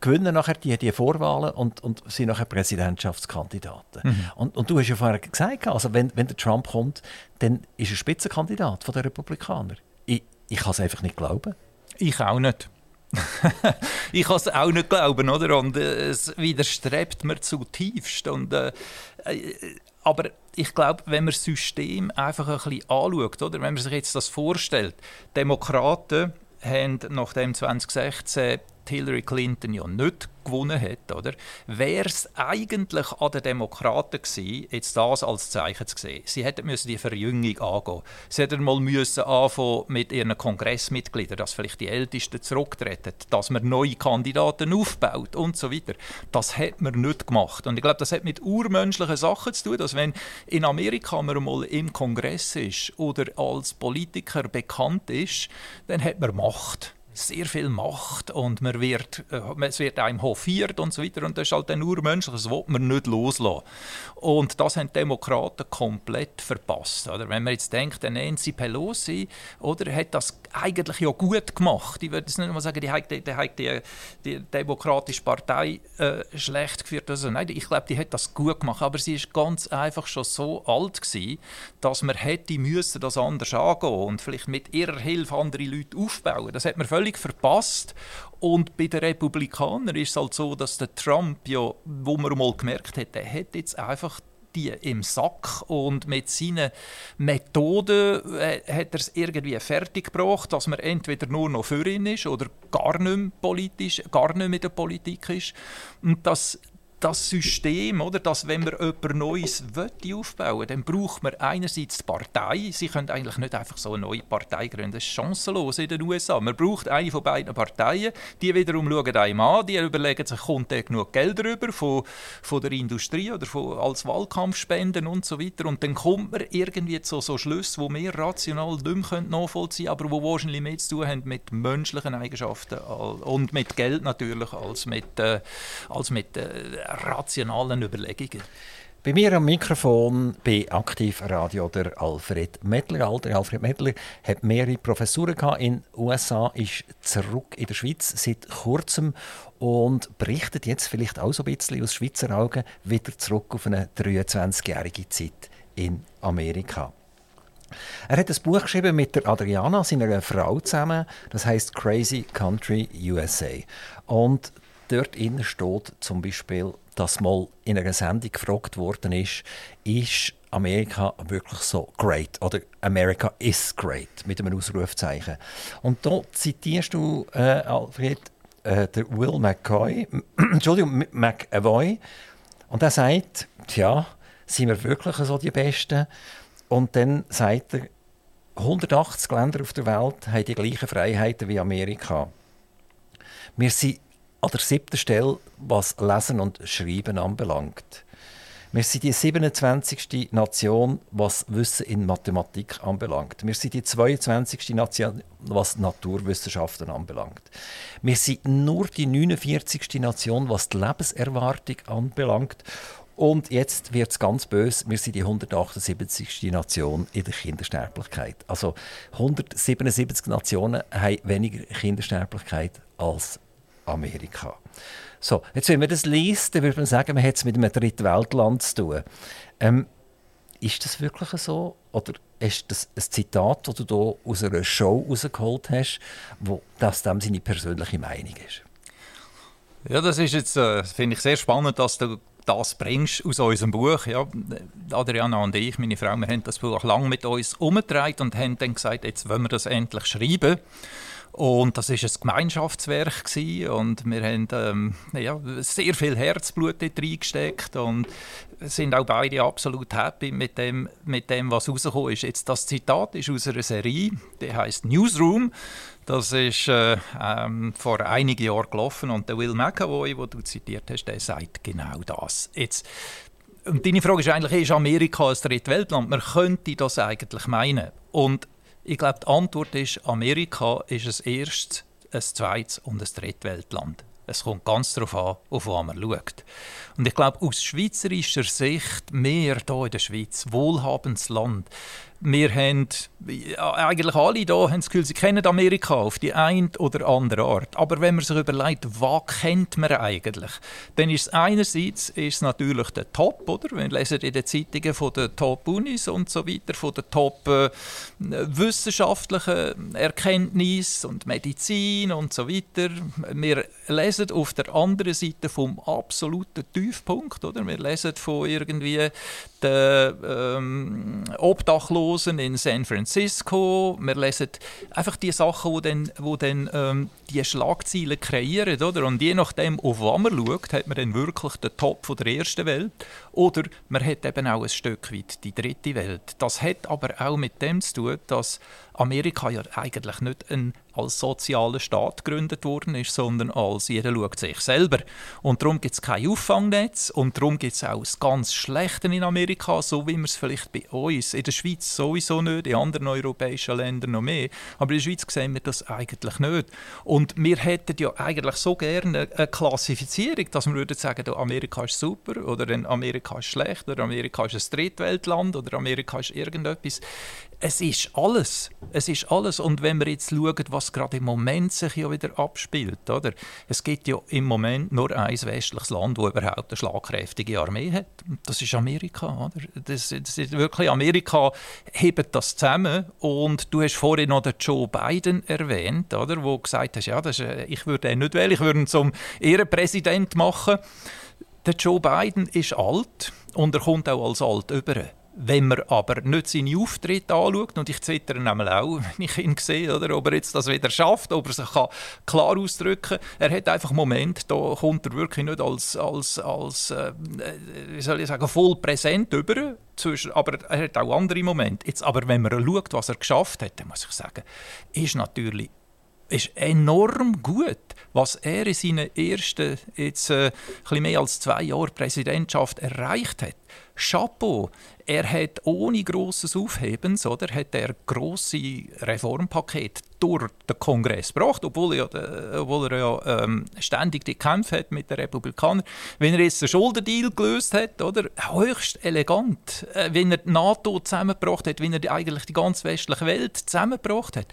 gewinnen nachher die, die Vorwahlen und, und sind nachher Präsidentschaftskandidaten. Mhm. Und, und du hast ja vorher gesagt, also wenn, wenn der Trump kommt, dann ist er Spitzenkandidat der Republikaner. Ich, ich kann es einfach nicht glauben. Ich auch nicht. ich kann es auch nicht glauben, oder? Und äh, es widerstrebt mir zutiefst. Und, äh, äh, aber ich glaube, wenn man das System einfach ein bisschen anschaut, oder? wenn man sich jetzt das vorstellt, Demokraten haben nachdem 2016 Hillary Clinton ja nicht gewonnen hat, oder, wäre es eigentlich an den Demokraten gewesen, jetzt das als Zeichen zu sehen. Sie hätten müssen die Verjüngung angehen. Sie hätten mal müssen anfangen mit ihren Kongressmitgliedern, dass vielleicht die Ältesten zurücktreten, dass man neue Kandidaten aufbaut und so weiter. Das hat man nicht gemacht. Und ich glaube, das hat mit urmenschlichen Sachen zu tun, dass wenn in Amerika man mal im Kongress ist oder als Politiker bekannt ist, dann hat man Macht sehr viel Macht und man wird, äh, es wird einem hofiert und so weiter. Und das ist halt nur menschlich, das will man nicht loslassen. Und das haben die Demokraten komplett verpasst. Oder? Wenn man jetzt denkt, Nancy Pelosi oder, hat das eigentlich ja gut gemacht. Ich würde es nicht mal sagen, die hat die, die, die, Demokratische Partei äh, schlecht geführt. Also, nein, ich glaube, die hat das gut gemacht. Aber sie ist ganz einfach schon so alt gewesen, dass man hätte müssen das anders angehen und vielleicht mit ihrer Hilfe andere Leute aufbauen. Das hat man verpasst. Und bei den Republikanern ist es halt so, dass der Trump ja, wo man mal gemerkt hat, der hat jetzt einfach die im Sack und mit seinen Methoden äh, hat er es irgendwie fertiggebracht, dass man entweder nur noch für ihn ist oder gar nicht politisch, gar nicht in der Politik ist. Und das das System, oder, dass wenn man etwas Neues aufbauen will, dann braucht man einerseits die Partei. Sie können eigentlich nicht einfach so eine neue Partei gründen. Das ist chancenlos in den USA. Man braucht eine von beiden Parteien. Die wiederum schauen einem an. Die überlegen sich, kommt da genug Geld rüber von, von der Industrie oder von, als Wahlkampfspenden und so weiter. Und dann kommt man irgendwie zu so Schlüssen, die wir rational nicht mehr nachvollziehen können, aber die wahrscheinlich mehr zu tun haben mit menschlichen Eigenschaften und mit Geld natürlich als mit, äh, als mit äh, rationalen Überlegungen. Bei mir am Mikrofon bei Aktivradio der Alfred Mettler. Alter Alfred Mettler hat mehrere Professuren in den USA, ist zurück in der Schweiz seit kurzem und berichtet jetzt vielleicht auch so ein bisschen aus Schweizer Augen wieder zurück auf eine 23-jährige Zeit in Amerika. Er hat ein Buch geschrieben mit der Adriana, seiner Frau zusammen. Das heißt Crazy Country USA. Und dort steht zum Beispiel dass mal in einer Sendung gefragt worden ist, ist Amerika wirklich so great oder America is great mit einem Ausrufzeichen. Und da zitierst du, äh, Alfred, äh, der Will McCoy, Entschuldigung, McAvoy, und er sagt, tja, sind wir wirklich so die Besten? Und dann sagt er, 180 Länder auf der Welt haben die gleichen Freiheiten wie Amerika. Wir sind an der siebten Stelle, was Lesen und Schreiben anbelangt. Wir sind die 27. Nation, was Wissen in Mathematik anbelangt. Wir sind die 22. Nation, was Naturwissenschaften anbelangt. Wir sind nur die 49. Nation, was die Lebenserwartung anbelangt. Und jetzt wird es ganz böse. Wir sind die 178. Nation in der Kindersterblichkeit. Also 177 Nationen haben weniger Kindersterblichkeit als Amerika. So, jetzt, wenn man das liest, dann würde man sagen, man hat es mit einem Drittweltland zu tun. Ähm, ist das wirklich so? Oder ist das ein Zitat, das du hier aus einer Show rausgeholt hast, wo das dem seine persönliche Meinung ist? Ja, das ist jetzt, äh, finde ich, sehr spannend, dass du das bringst aus unserem Buch. Ja, Adriana und ich, meine Frau, wir haben das Buch lange mit uns umgetragen und haben dann gesagt, jetzt wollen wir das endlich schreiben. Und das ist ein Gemeinschaftswerk gewesen. und wir haben ähm, ja, sehr viel Herzblut dort reingesteckt und sind auch beide absolut happy mit dem, mit dem was rausgekommen ist. Jetzt das Zitat ist aus einer Serie, die heißt Newsroom. Das ist äh, ähm, vor einigen Jahren gelaufen und der Will McAvoy, den du zitiert hast, der sagt genau das. Jetzt, und deine Frage ist eigentlich, ist Amerika ein Drittweltland? Man könnte das eigentlich meinen. Und ich glaube, die Antwort ist, Amerika ist ein erstes, ein zweites und ein Drittweltland. Es kommt ganz darauf an, auf was man schaut. Und ich glaube, aus schweizerischer Sicht, wir hier in der Schweiz, wohlhabendes Land, wir haben, eigentlich alle hier haben das Gefühl, sie kennen Amerika auf die eine oder andere Art. Aber wenn man sich überlegt, was kennt man eigentlich, dann ist es einerseits ist natürlich der Top, oder? Wir lesen in den Zeitungen von den Top-Unis und so weiter, von den Top-wissenschaftlichen äh, Erkenntnissen und Medizin und so weiter. Wir lesen auf der anderen Seite vom absoluten Tiefpunkt, oder? Wir lesen von irgendwie den ähm, Obdachlosen in San Francisco. Wir lesen einfach die Sachen, die dann, wo dann ähm, die Schlagzeilen kreieren. Oder? Und je nachdem, auf was man schaut, hat man dann wirklich den Top von der ersten Welt oder man hat eben auch ein Stück weit die dritte Welt. Das hat aber auch mit dem zu tun, dass Amerika ja eigentlich nicht ein, als sozialer Staat gegründet worden ist, sondern als jeder schaut sich selber. Und darum gibt es kein Auffangnetz und darum gibt es auch das ganz Schlechte in Amerika, so wie wir es vielleicht bei uns, in der Schweiz sowieso nicht, in anderen europäischen Ländern noch mehr, aber in der Schweiz sehen wir das eigentlich nicht. Und wir hätten ja eigentlich so gerne eine Klassifizierung, dass wir würden sagen, Amerika ist super oder Amerika ist schlecht oder Amerika ist ein Drittweltland oder Amerika ist irgendetwas es ist alles. Es ist alles. Und wenn wir jetzt schauen, was gerade im Moment sich ja wieder abspielt, oder? Es gibt ja im Moment nur ein westliches Land, das überhaupt eine schlagkräftige Armee hat. Das ist Amerika, oder? Das, das ist wirklich Amerika hebt das zusammen. Und du hast vorhin noch den Joe Biden erwähnt, oder? Wo gesagt hast, ja, das ist, ich würde ihn nicht wählen, ich würde ihn zum Ehrenpräsident machen. Der Joe Biden ist alt und er kommt auch als alt über. Wenn man aber nicht seine Auftritte anschaut, und ich zittere nämlich auch, wenn ich ihn sehe, oder, ob er jetzt das wieder schafft, ob er sich kann klar ausdrücken kann. Er hat einfach Moment, da kommt er wirklich nicht als, als, als äh, wie soll ich sagen, voll präsent über, aber er hat auch andere Momente. Jetzt aber, wenn man schaut, was er geschafft hat, dann muss ich sagen, ist natürlich ist enorm gut, was er in seinen ersten, jetzt äh, mehr als zwei Jahren Präsidentschaft erreicht hat. Chapeau, er hat ohne grosses Aufhebens, oder, hat er grosse Reformpaket durch den Kongress gebracht, obwohl er, ja, obwohl er ja ähm, ständig die Kämpfe hat mit den Republikanern. Wenn er jetzt den Schuldendeal gelöst hat, oder, höchst elegant, äh, wenn er die NATO zusammengebracht hat, wenn er eigentlich die ganze westliche Welt zusammengebracht hat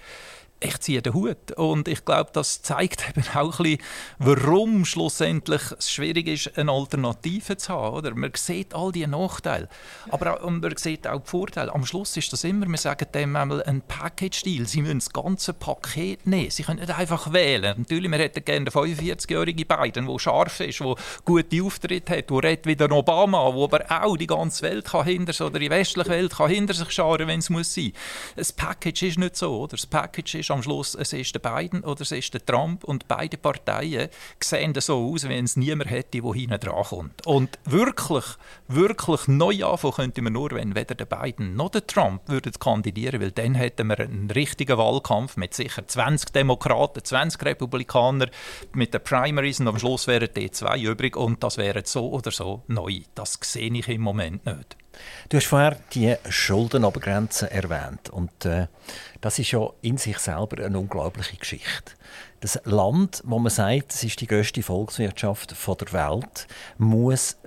ich ziehe den Hut. Und ich glaube, das zeigt eben auch ein bisschen, warum schlussendlich es schwierig ist, eine Alternative zu haben. Oder? Man sieht all diese Nachteile, aber auch, man sieht auch die Vorteile. Am Schluss ist das immer, wir sagen dem einmal ein Package-Deal. Sie müssen das ganze Paket nehmen. Sie können nicht einfach wählen. Natürlich, wir hätten gerne den 45-jährigen Biden, der scharf ist, der gute Auftritte hat, der redet wie der Obama, der aber auch die ganze Welt kann hinter sich, oder die westliche Welt kann hinter sich scharen, wenn es muss sein. Das Package ist nicht so. Oder? Das Package ist ist am Schluss, es ist der Biden oder es ist der Trump und beide Parteien sehen so aus, wenn es niemand hätte, der hinten dran kommt. Und wirklich, wirklich neu anfangen könnte man nur, wenn weder der Biden noch der Trump würden kandidieren, weil dann hätten wir einen richtigen Wahlkampf mit sicher 20 Demokraten, 20 Republikaner mit den Primaries und am Schluss wären die zwei übrig und das wäre so oder so neu. Das sehe ich im Moment nicht. Du hast vorher die Schuldenobergrenze erwähnt und äh, das ist ja in sich selber eine unglaubliche Geschichte. Das Land, wo man sagt, es ist die größte Volkswirtschaft der Welt, muss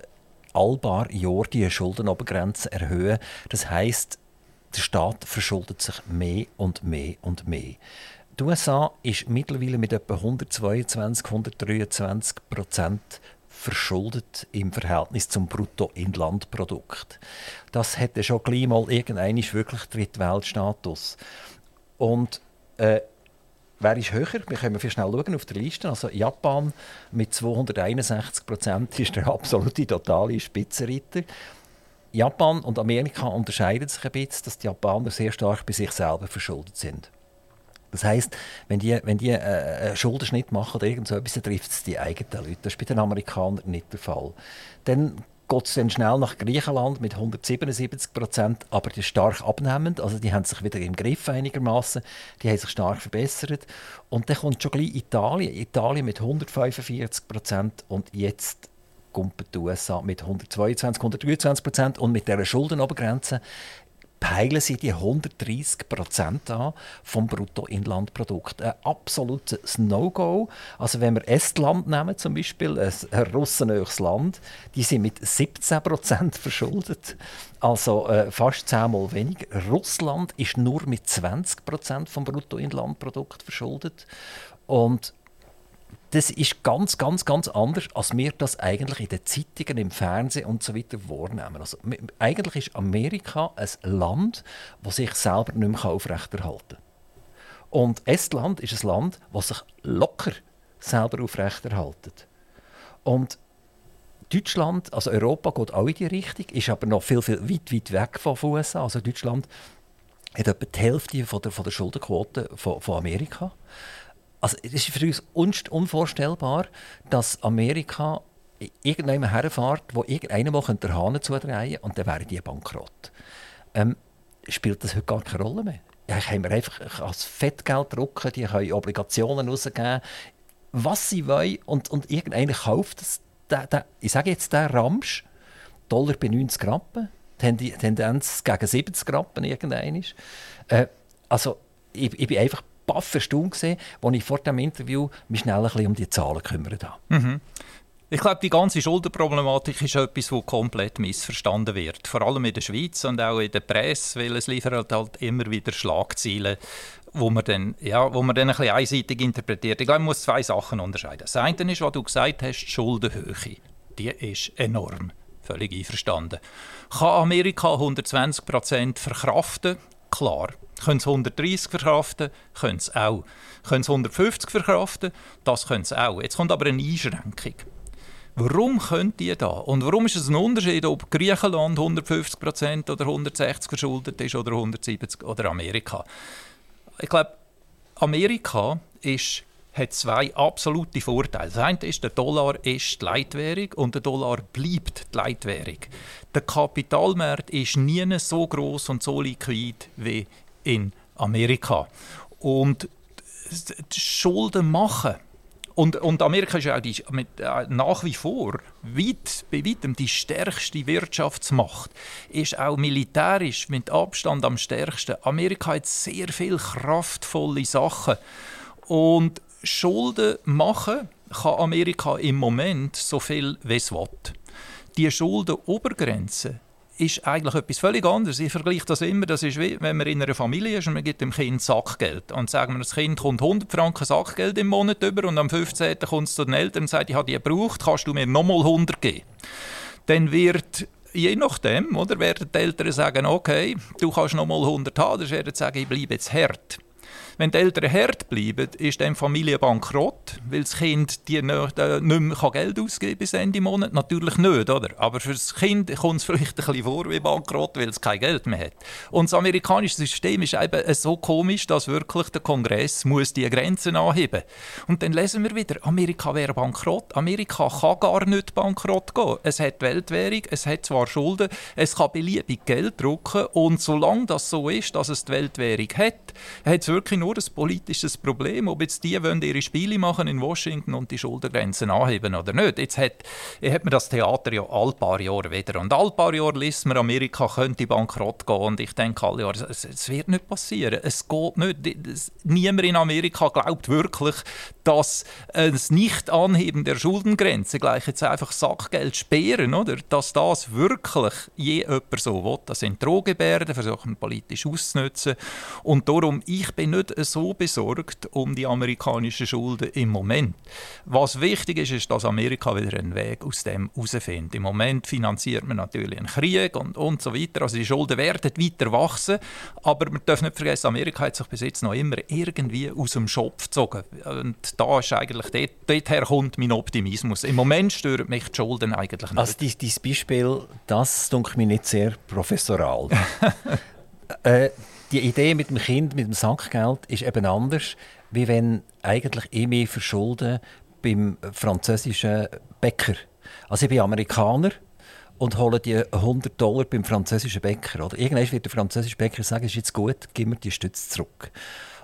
all paar Jahre die Schuldenobergrenze erhöhen. Das heißt, der Staat verschuldet sich mehr und mehr und mehr. Die USA ist mittlerweile mit etwa 122, 123 Prozent verschuldet im Verhältnis zum Bruttoinlandprodukt. Das hätte schon gleich mal irgendein wirklich Drittweltstatus. Und äh, wer ist höher? Wir können viel schnell schauen auf der Liste. Also Japan mit 261 Prozent ist der absolute totale Spitzenreiter. Japan und Amerika unterscheiden sich ein bisschen, dass die Japaner sehr stark bei sich selber verschuldet sind. Das heisst, wenn die, wenn die äh, einen Schuldenschnitt machen oder irgend so etwas, dann trifft es die eigenen Leute. Das ist bei den Amerikanern nicht der Fall. Dann geht es dann schnell nach Griechenland mit 177 Prozent, aber die ist stark abnehmend. Also die haben sich wieder im Griff einigermaßen, die haben sich stark verbessert. Und dann kommt schon gleich Italien, Italien mit 145 Prozent und jetzt kommt die USA mit 122, 123 Prozent und mit dieser Schuldenobergrenze peilen sie die 130 Prozent an vom Bruttoinlandprodukt. Ein absolutes No-Go. Also wenn wir Estland nehmen zum Beispiel, ein russenöches Land, die sind mit 17 Prozent verschuldet. Also äh, fast zehnmal weniger. Russland ist nur mit 20 Prozent vom Bruttoinlandprodukt verschuldet. Und das ist ganz, ganz, ganz anders, als wir das eigentlich in den Zeitungen, im Fernsehen und so weiter wahrnehmen. Also, eigentlich ist Amerika ein Land, das sich selber nicht mehr aufrechterhalten kann. Und Estland ist ein Land, das sich locker selber aufrechterhalten. Und Deutschland, also Europa, geht auch in die Richtung, ist aber noch viel, viel weit, weit weg von USA. Also Deutschland hat etwa die Hälfte von der, von der Schuldenquote von, von Amerika. Also es ist für uns unvorstellbar, dass Amerika irgendjemand herfährt, wo irgendeiner mal den Hahn zudrehen und dann wären die bankrott. Ähm, spielt das heute gar keine Rolle mehr? Ja, können wir einfach als Fettgeld drucken, die können Obligationen rausgeben, was sie wollen und, und irgendeiner kauft das. Der, der, ich sage jetzt der Ramsch, Dollar bei 90 Rappen, Tendenz gegen 70 Rappen irgendein äh, Also ich, ich bin einfach baff erstaunt gesehen, als ich vor dem Interview mich schnell ein bisschen um die Zahlen gekümmert habe. Mhm. Ich glaube, die ganze Schuldenproblematik ist etwas, das komplett missverstanden wird. Vor allem in der Schweiz und auch in der Presse, weil es liefert halt immer wieder Schlagzeilen, wo man dann, ja, wo man dann ein bisschen einseitig interpretiert. Ich glaube, man muss zwei Sachen unterscheiden. Das eine ist, was du gesagt hast, die Schuldenhöhe. Die ist enorm. Völlig einverstanden. Kann Amerika 120 Prozent verkraften? Klar. Können sie 130 verkraften? Können sie auch. Können sie 150 verkraften? Das können sie auch. Jetzt kommt aber eine Einschränkung. Warum können die da? Und warum ist es ein Unterschied, ob Griechenland 150% oder 160 verschuldet ist oder 170 oder Amerika? Ich glaube, Amerika ist, hat zwei absolute Vorteile. Das eine ist, der Dollar ist die Leitwährung und der Dollar bleibt die Leitwährung. Der Kapitalmarkt ist nie so groß und so liquid wie in Amerika. Und Schulden machen. Und, und Amerika ist ja auch die, mit, äh, nach wie vor weit, bei weitem die stärkste Wirtschaftsmacht. Ist auch militärisch mit Abstand am stärksten. Amerika hat sehr viele kraftvolle Sachen. Und Schulden machen kann Amerika im Moment so viel, wie es will. Die Schuldenobergrenze ist eigentlich etwas völlig anderes. Ich vergleiche das immer, das ist wie wenn man in einer Familie ist und man gibt dem Kind Sackgeld. Und sagen wir, das Kind kommt 100 Franken Sackgeld im Monat über und am 15. kommt es zu den Eltern und sagt, ich habe die gebraucht, kannst du mir nochmal 100 geben? Dann wird je nachdem, oder, werden die Eltern sagen, okay, du kannst nochmal 100 haben, dann werden sie sagen, ich bleibe jetzt hart. Wenn die Eltern hart bleiben, ist dann Familie bankrott, weil das Kind die nicht, äh, nicht mehr Geld ausgeben bis Ende Monat. Natürlich nicht, oder? Aber für das Kind kommt es vielleicht ein bisschen vor wie bankrott, weil es kein Geld mehr hat. Und das amerikanische System ist eben so komisch, dass wirklich der Kongress muss die Grenzen anheben Und dann lesen wir wieder, Amerika wäre bankrott. Amerika kann gar nicht bankrott gehen. Es hat Weltwährung, es hat zwar Schulden, es kann beliebig Geld drucken und solange das so ist, dass es die Weltwährung hat, hat es wirklich nur nur ein politisches Problem, ob jetzt die wollen ihre Spiele machen in Washington und die Schultergrenzen anheben oder nicht. Jetzt hat, hat man das Theater ja all paar Jahre wieder. Und all paar Jahre liest man, Amerika könnte bankrott gehen. Und ich denke alle Jahre, es, es wird nicht passieren. Es geht nicht. Niemand in Amerika glaubt wirklich, dass das Nicht-Anheben der Schuldengrenze gleich jetzt einfach Sackgeld sperren, oder? Dass das wirklich je jemand so will. Das sind Drohgebärden, versuchen politisch auszunutzen. Und darum, ich bin nicht so besorgt um die amerikanischen Schulden im Moment. Was wichtig ist, ist, dass Amerika wieder einen Weg aus dem herausfindet. Im Moment finanziert man natürlich einen Krieg und, und so weiter. Also die Schulden werden weiter wachsen. Aber man darf nicht vergessen, Amerika hat sich bis jetzt noch immer irgendwie aus dem Schopf gezogen. Und da ist eigentlich, dort, dorther kommt mein Optimismus. Im Moment stören mich die Schulden eigentlich nicht. Also dein Beispiel, das dunkelt mich nicht sehr professoral. äh, die Idee mit dem Kind, mit dem Sackgeld, ist eben anders, wie wenn eigentlich ich mich verschulde beim französischen Bäcker. Also ich bin Amerikaner und hole die 100 Dollar beim französischen Bäcker. Oder irgendwann wird der französische Bäcker sagen, es ist jetzt gut, gib mir die Stütze zurück.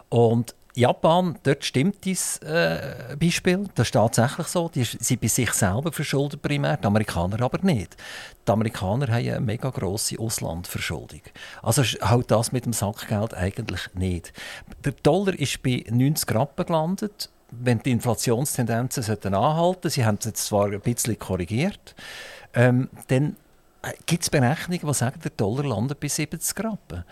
Und Japan, dort stimmt dieses äh, Beispiel. Das ist tatsächlich so. Die sind bei sich selber verschuldet primär, die Amerikaner aber nicht. Die Amerikaner haben eine mega grosse Auslandverschuldung. Also halt das mit dem Sackgeld eigentlich nicht. Der Dollar ist bei 90 Rappen gelandet. Wenn die Inflationstendenzen sollten anhalten, sie haben es jetzt zwar ein bisschen korrigiert, ähm, dann gibt es Berechnungen, die sagen, der Dollar landet bei 70 Rappen.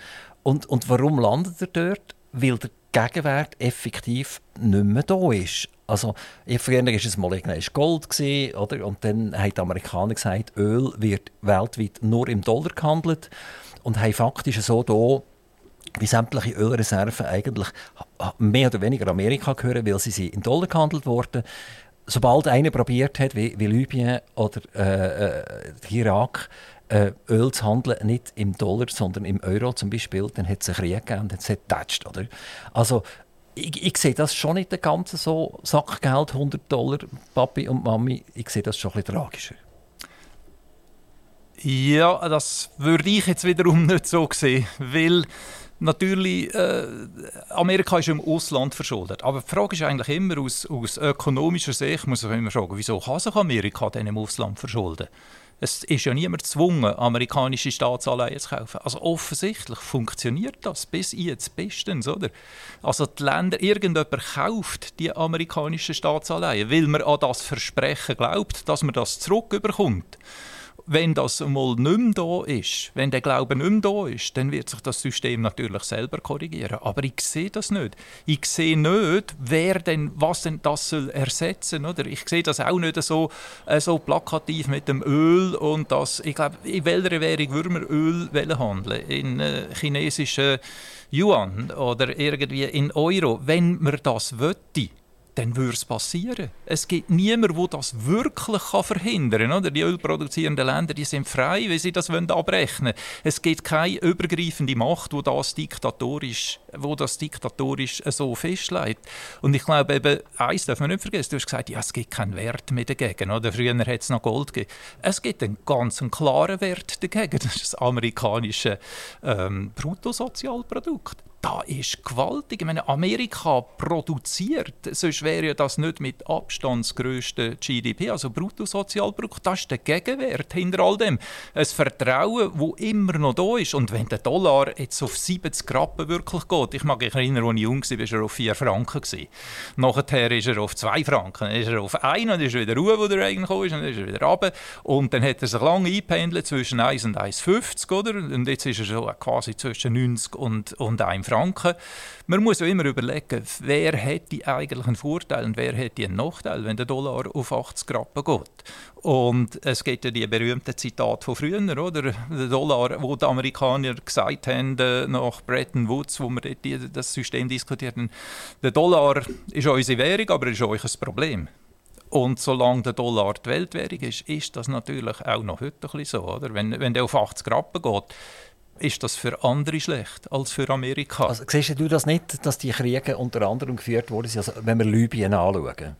Und, und warum landet er dort? Weil der Gegenwert effektiv nicht mehr da ist. Also, früher war es mal Gold, oder? und dann haben die Amerikaner gesagt, Öl wird weltweit nur im Dollar gehandelt und haben faktisch so da wie sämtliche Ölreserven eigentlich mehr oder weniger Amerika gehören, weil sie, sie in Dollar gehandelt wurden. Sobald einer probiert hat, wie, wie Libyen oder äh, äh, Irak, äh, Öl zu handeln, nicht im Dollar, sondern im Euro zum Beispiel, dann hat es einen Krieg gegeben und hat es getatscht, oder? Also, ich, ich, sehe das schon nicht ganz so, Sackgeld, 100 Dollar, Papi und Mami, ich sehe das schon ein bisschen tragischer. Ja, das würde ich jetzt wiederum nicht so sehen, weil natürlich, äh, Amerika ist im Ausland verschuldet. Aber die Frage ist eigentlich immer aus, aus ökonomischer Sicht, muss ich immer fragen, wieso kann sich Amerika denn im Ausland verschulden? Es ist ja niemand gezwungen, amerikanische Staatsanleihen zu kaufen. Also offensichtlich funktioniert das bis jetzt bestens, oder? Also die Länder, irgendjemand kauft die amerikanischen Staatsanleihen, weil man an das Versprechen glaubt, dass man das zurückbekommt wenn das mal nicht mehr da ist, wenn der Glaube nicht mehr da ist, dann wird sich das System natürlich selber korrigieren. Aber ich sehe das nicht. Ich sehe nicht, wer denn, was denn das soll ersetzen oder? Ich sehe das auch nicht so, äh, so plakativ mit dem Öl und das, ich glaube, in welcher Währung würde man Öl handeln? In äh, chinesischen Yuan oder irgendwie in Euro. Wenn man das wollte, dann würde es passieren. Es gibt niemanden, der das wirklich verhindern kann. Die ölproduzierenden Länder die sind frei, wie sie das abrechnen wollen. Es gibt keine übergreifende Macht, die das diktatorisch, wo das diktatorisch so festlegt. Und ich glaube, eben, eins darf man nicht vergessen, du hast gesagt, ja, es gibt keinen Wert mehr dagegen. Oder? Früher hat es noch Gold gegeben. Es gibt einen ganz klaren Wert dagegen. Das ist das amerikanische ähm, Bruttosozialprodukt da ist gewaltig. Ich meine, Amerika produziert, sonst wäre ja das nicht mit Abstand das grösste GDP, also Bruttosozialprodukt. Das ist der Gegenwert hinter all dem. Ein Vertrauen, wo immer noch da ist. Und wenn der Dollar jetzt auf 70 Rappen wirklich geht, ich mag mich erinnern, als ich jung war, war er auf 4 Franken. Nachher ist er auf 2 Franken, dann ist er auf 1 und ist wieder ruhig, wo er eigentlich ist, und dann ist er wieder runter. Und dann hat er sich lange eingependelt zwischen 1 und 1,50, oder? Und jetzt ist er so quasi zwischen 90 und, und 1 Franken. Franken. Man muss ja immer überlegen, wer hätte eigentlich einen Vorteil und wer hätte einen Nachteil, wenn der Dollar auf 80 Rappen geht. Und es gibt ja die berühmten Zitate von früher, oder? Der Dollar, wo die Amerikaner gesagt haben, äh, nach Bretton Woods, wo wir das System diskutierten, der Dollar ist unsere Währung, aber ist euch ein Problem. Und solange der Dollar die Weltwährung ist, ist das natürlich auch noch heute ein bisschen so. Oder? Wenn, wenn der auf 80 Rappen geht, ist das für andere schlecht als für Amerika. Also, siehst du das nicht, dass die Kriege unter anderem geführt wurden? Also, wenn wir Libyen anschauen,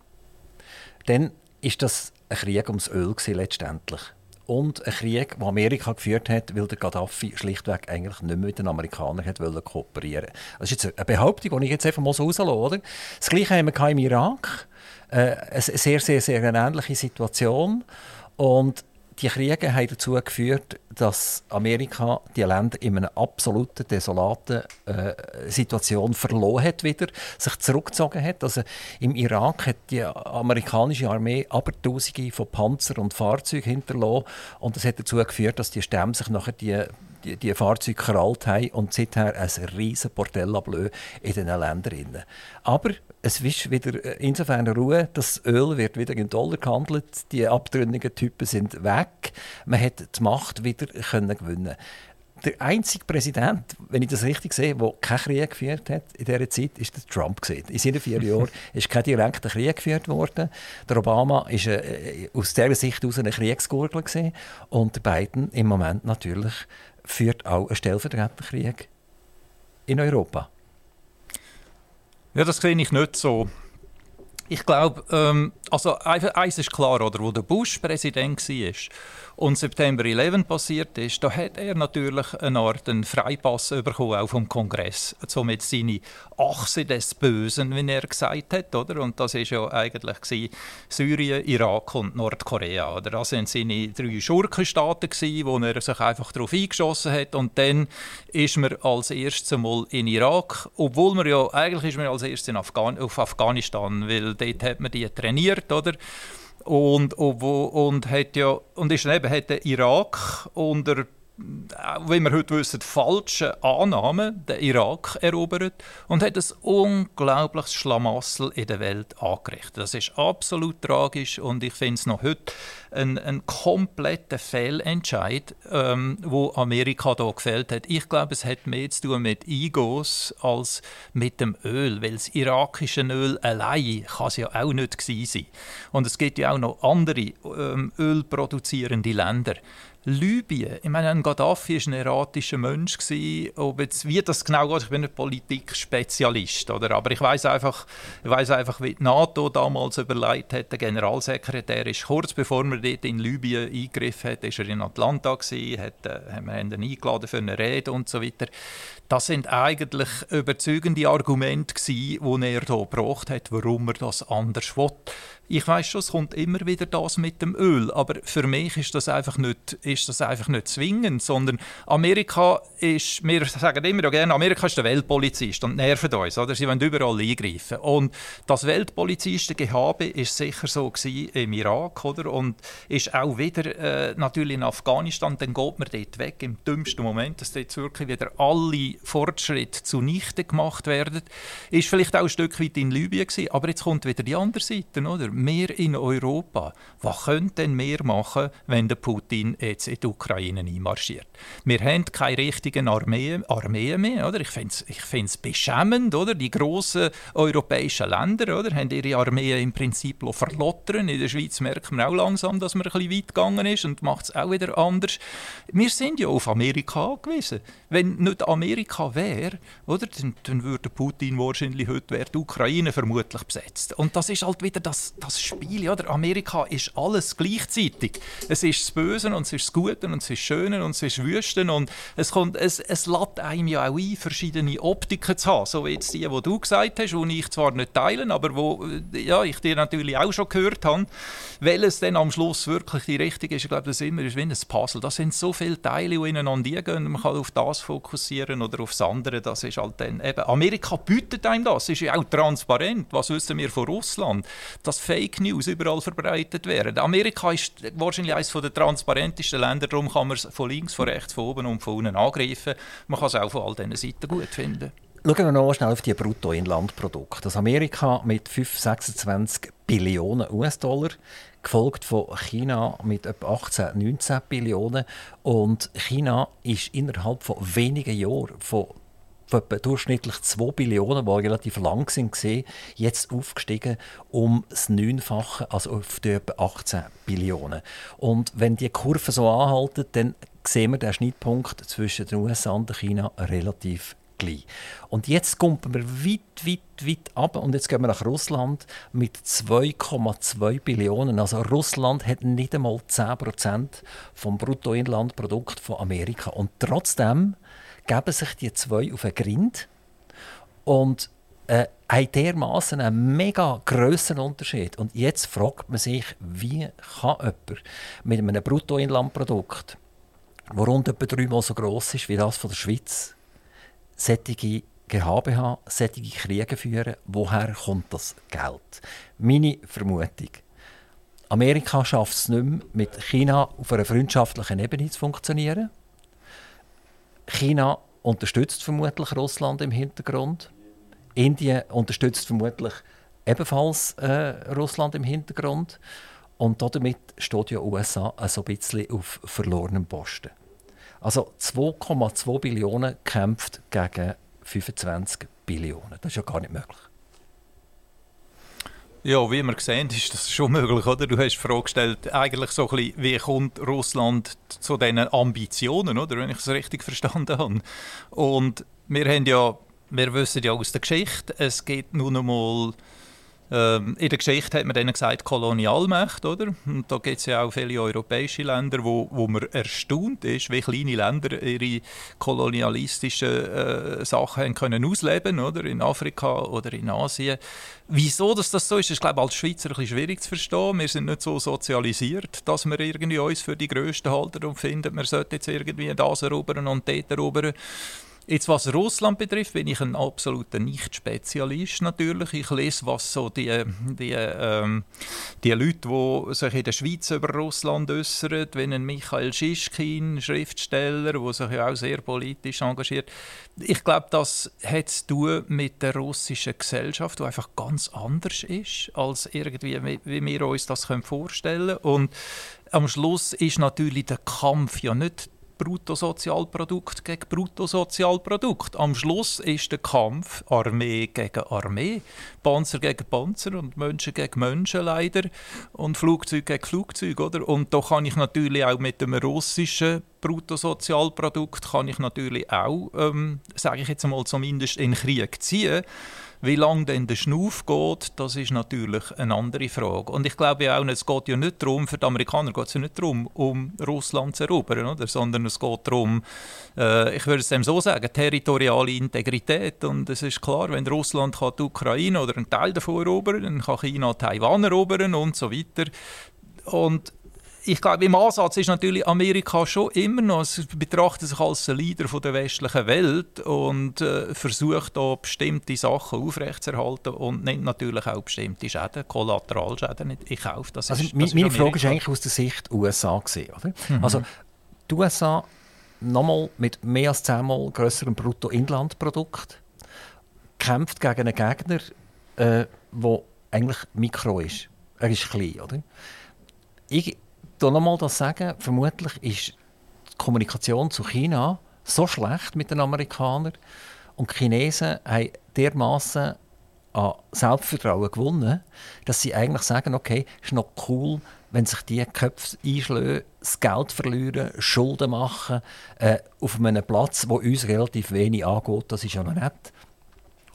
dann ist das ein Krieg ums Öl letztendlich. Und ein Krieg, den Amerika geführt hat, weil der Gaddafi schlichtweg eigentlich nicht mehr mit den Amerikanern hat kooperieren Das ist jetzt eine Behauptung, die ich jetzt einfach mal so rauslasse. Das Gleiche haben wir im Irak. Äh, eine sehr, sehr, sehr ähnliche Situation. Und die Kriege haben dazu geführt, dass Amerika die Länder in einer absoluten, desolaten äh, Situation verloren hat wieder, sich zurückgezogen hat. Also im Irak hat die amerikanische Armee aber Tausende von Panzer und Fahrzeugen hinterlassen und das hat dazu geführt, dass die Stämme sich nachher die die, die Fahrzeuge gerallt haben und seither ein riesen Bleu in diesen Ländern. Aber es ist wieder äh, insofern Ruhe, das Öl wird wieder in Dollar gehandelt, die abtrünnigen Typen sind weg, man hat die Macht wieder können gewinnen der einzige Präsident, wenn ich das richtig sehe, der keinen Krieg geführt hat in dieser Zeit, ist der Trump. Gewesen. In seinen vier Jahren ist kein direkter Krieg geführt worden. Der Obama war äh, aus dieser Sicht aus ein Kriegsgurgel gewesen. und der Biden im Moment natürlich führt auch einen Stellvertreterkrieg in Europa. Ja, das sehe ich nicht so. Ich glaube, ähm, also eins ist klar, oder, wo der Bush Präsident war und September 11 passiert ist, da hat er natürlich eine Art einen Freipass bekommen, auch vom Kongress. Somit seine Achse des Bösen, wie er gesagt hat, oder? Und das ist ja eigentlich gewesen, Syrien, Irak und Nordkorea, oder? Das sind seine drei Schurkenstaaten gewesen, wo er sich einfach darauf eingeschossen hat. Und dann ist man als erstes einmal in Irak, obwohl man ja eigentlich ist man als erstes in Afghan auf Afghanistan, weil dort hat man die trainiert, oder? Und, und, und, hat ja, und ist dann eben, hat der Irak unter wie wir heute wissen, falschen Annahmen den Irak erobert und hat ein unglaubliches Schlamassel in der Welt angerichtet. Das ist absolut tragisch und ich finde es noch heute ein, ein kompletter Fehlentscheid, ähm, wo Amerika da gefällt hat. Ich glaube, es hat mehr zu tun mit Egos als mit dem Öl, weil das irakische Öl allein kann es ja auch nicht sein. Und es gibt ja auch noch andere ähm, ölproduzierende Länder. Libyen. Ich meine, ein Gaddafi war ein erratischer Mensch. Ob jetzt, wie das genau geht, ich bin ein Politikspezialist. Oder? Aber ich weiß einfach, einfach, wie die NATO damals überlegt hat. Der Generalsekretär ist kurz bevor man dort in Libyen eingegriffen hat, ist er in Atlanta gewesen, hat, äh, haben ihn eingeladen für eine Rede und so weiter. Das sind eigentlich überzeugende Argumente die er hier gebracht hat, warum er das anders will. Ich weiß schon, es kommt immer wieder das mit dem Öl, aber für mich ist das einfach nicht, ist das einfach nicht zwingend, sondern Amerika ist, wir sagen immer gerne, Amerika ist der Weltpolizist und nervt uns, oder? Sie wollen überall eingreifen. Und das Weltpolizistengehabe ist sicher so im Irak, oder? Und ist auch wieder äh, natürlich in Afghanistan, dann geht man dort weg im dümmsten Moment, dass dort wirklich wieder alle Fortschritte zunichte gemacht werden. Ist vielleicht auch ein Stück weit in Libyen gewesen, aber jetzt kommt wieder die andere Seite, oder? Wir in Europa, was könnte denn mehr machen, wenn der Putin jetzt in die Ukraine einmarschiert? Wir haben keine richtigen Armeen, Armeen mehr, oder? Ich finde es ich beschämend, oder? Die grossen europäischen Länder, oder? Haben ihre Armeen im Prinzip verlottern. In der Schweiz merkt man auch langsam, dass man ein bisschen weit gegangen ist und macht es auch wieder anders. Wir sind ja auf Amerika angewiesen. Wenn nicht Amerika wäre, oder? Dann, dann würde Putin wahrscheinlich heute die Ukraine vermutlich besetzt. Und das ist halt wieder das das Spiel, oder? Amerika ist alles gleichzeitig. Es ist das Böse und es ist das Gute und es ist Schöne und es ist Wüsten und es, kommt, es, es lädt einem ja auch ein, verschiedene Optiken zu haben, so wie jetzt die, die du gesagt hast, die ich zwar nicht teile, aber wo ja, ich dir natürlich auch schon gehört habe, welches dann am Schluss wirklich die richtige ist. Ich glaube, das immer ist wie ein Puzzle. Da sind so viele Teile, die ineinander gehen. Man kann auf das fokussieren oder aufs andere. Das ist halt dann eben, Amerika bietet einem das. Es ist ja auch transparent. Was wissen wir von Russland? Das Fake News überall verbreitet werden. Amerika ist wahrscheinlich eines der transparentesten Länder, darum kann man es von links, von rechts, von oben und von unten angreifen. Man kann es auch von all diesen Seiten gut finden. Schauen wir noch schnell auf die Bruttoinlandprodukte. Das Amerika mit 5, 26 Billionen US-Dollar, gefolgt von China mit etwa 18, 19 Billionen. Und China ist innerhalb von wenigen Jahren von etwa durchschnittlich 2 Billionen, die relativ lang sind, jetzt aufgestiegen um das Neunfache, also auf etwa 18 Billionen. Und wenn die Kurve so anhalten, dann sehen wir den Schnittpunkt zwischen den USA und China relativ gleich. Und jetzt kommen wir weit, weit, weit ab und jetzt gehen wir nach Russland mit 2,2 Billionen. Also Russland hat nicht einmal 10% vom Bruttoinlandprodukt von Amerika. Und trotzdem geben sich die zwei auf einen Grind und äh, haben dermaßen einen mega grossen Unterschied. Und jetzt fragt man sich, wie kann jemand mit einem Bruttoinlandprodukt, das rund etwa dreimal so gross ist wie das von der Schweiz, solche Gehabe haben, solche Kriege führen, woher kommt das Geld? Meine Vermutung. Amerika schafft es nicht mehr, mit China auf einer freundschaftlichen Ebene zu funktionieren. China unterstützt vermutlich Russland im Hintergrund. Indien unterstützt vermutlich ebenfalls äh, Russland im Hintergrund. Und damit steht ja USA so ein bisschen auf verlorenem Posten. Also 2,2 Billionen kämpft gegen 25 Billionen. Das ist ja gar nicht möglich. Ja, wie wir sehen, ist das schon möglich, oder? Du hast die Frage gestellt, eigentlich so ein bisschen, wie kommt Russland zu diesen Ambitionen, oder? Wenn ich es richtig verstanden habe. Und wir haben ja, wir wissen ja aus der Geschichte, es gibt nun einmal Ähm, in der Geschichte hat man dann gesagt Kolonialmacht, oder? Und da gibt es ja auch viele europäische Länder, wo, wo man erstaunt ist, wie kleine Länder ihre kolonialistischen äh, Sachen können ausleben, oder? In Afrika oder in Asien. Wieso dass das so ist, ist glaube ich als Schweizer ein bisschen schwierig zu verstehen. Wir sind nicht so sozialisiert, dass wir irgendwie uns für die Größten halten und finden, wir sollten jetzt irgendwie das erobern und dort erobern. Jetzt, was Russland betrifft, bin ich ein absoluter Nicht-Spezialist natürlich. Ich lese, was so die, die, ähm, die Leute, die sich in der Schweiz über Russland äußern, wie ein Michael Schischkin, Schriftsteller, der sich auch sehr politisch engagiert. Ich glaube, das hat zu tun mit der russischen Gesellschaft, die einfach ganz anders ist, als irgendwie, wie wir uns das vorstellen können. Und am Schluss ist natürlich der Kampf ja nicht Bruttosozialprodukt gegen Bruttosozialprodukt. Am Schluss ist der Kampf Armee gegen Armee, Panzer gegen Panzer und Menschen gegen Menschen leider und Flugzeug gegen Flugzeug, oder? Und da kann ich natürlich auch mit dem russischen Bruttosozialprodukt kann ich natürlich auch, ähm, sage ich jetzt einmal zumindest, in Krieg ziehen. Wie lange denn der Schnuff geht, das ist natürlich eine andere Frage. Und ich glaube auch, es geht ja nicht darum, für die Amerikaner geht es ja nicht darum, um Russland zu erobern, oder? sondern es geht darum, äh, ich würde es dem so sagen, territoriale Integrität. Und es ist klar, wenn Russland kann die Ukraine oder einen Teil davon erobern, dann kann China Taiwan erobern und so weiter. Und ich glaube, im Ansatz ist natürlich Amerika schon immer noch, es betrachtet sich als Leader von der westlichen Welt und äh, versucht da bestimmte Sachen aufrechtzuerhalten und nimmt natürlich auch bestimmte Schäden, Kollateralschäden in Kauf. Das also ist, das meine ist Frage ist eigentlich aus der Sicht USA gesehen, oder? Mhm. Also die USA nochmal mit mehr als zehnmal größerem Bruttoinlandprodukt kämpft gegen einen Gegner, der äh, eigentlich Mikro ist. Er ist klein, oder? Ich hier nochmal das sagen, vermutlich ist die Kommunikation zu China so schlecht mit den Amerikanern und die Chinesen haben dermaßen an Selbstvertrauen gewonnen, dass sie eigentlich sagen, okay, ist noch cool, wenn sich die Köpfe einschlagen, das Geld verlieren, Schulden machen, äh, auf einem Platz, wo uns relativ wenig angeht, das ist ja noch nett.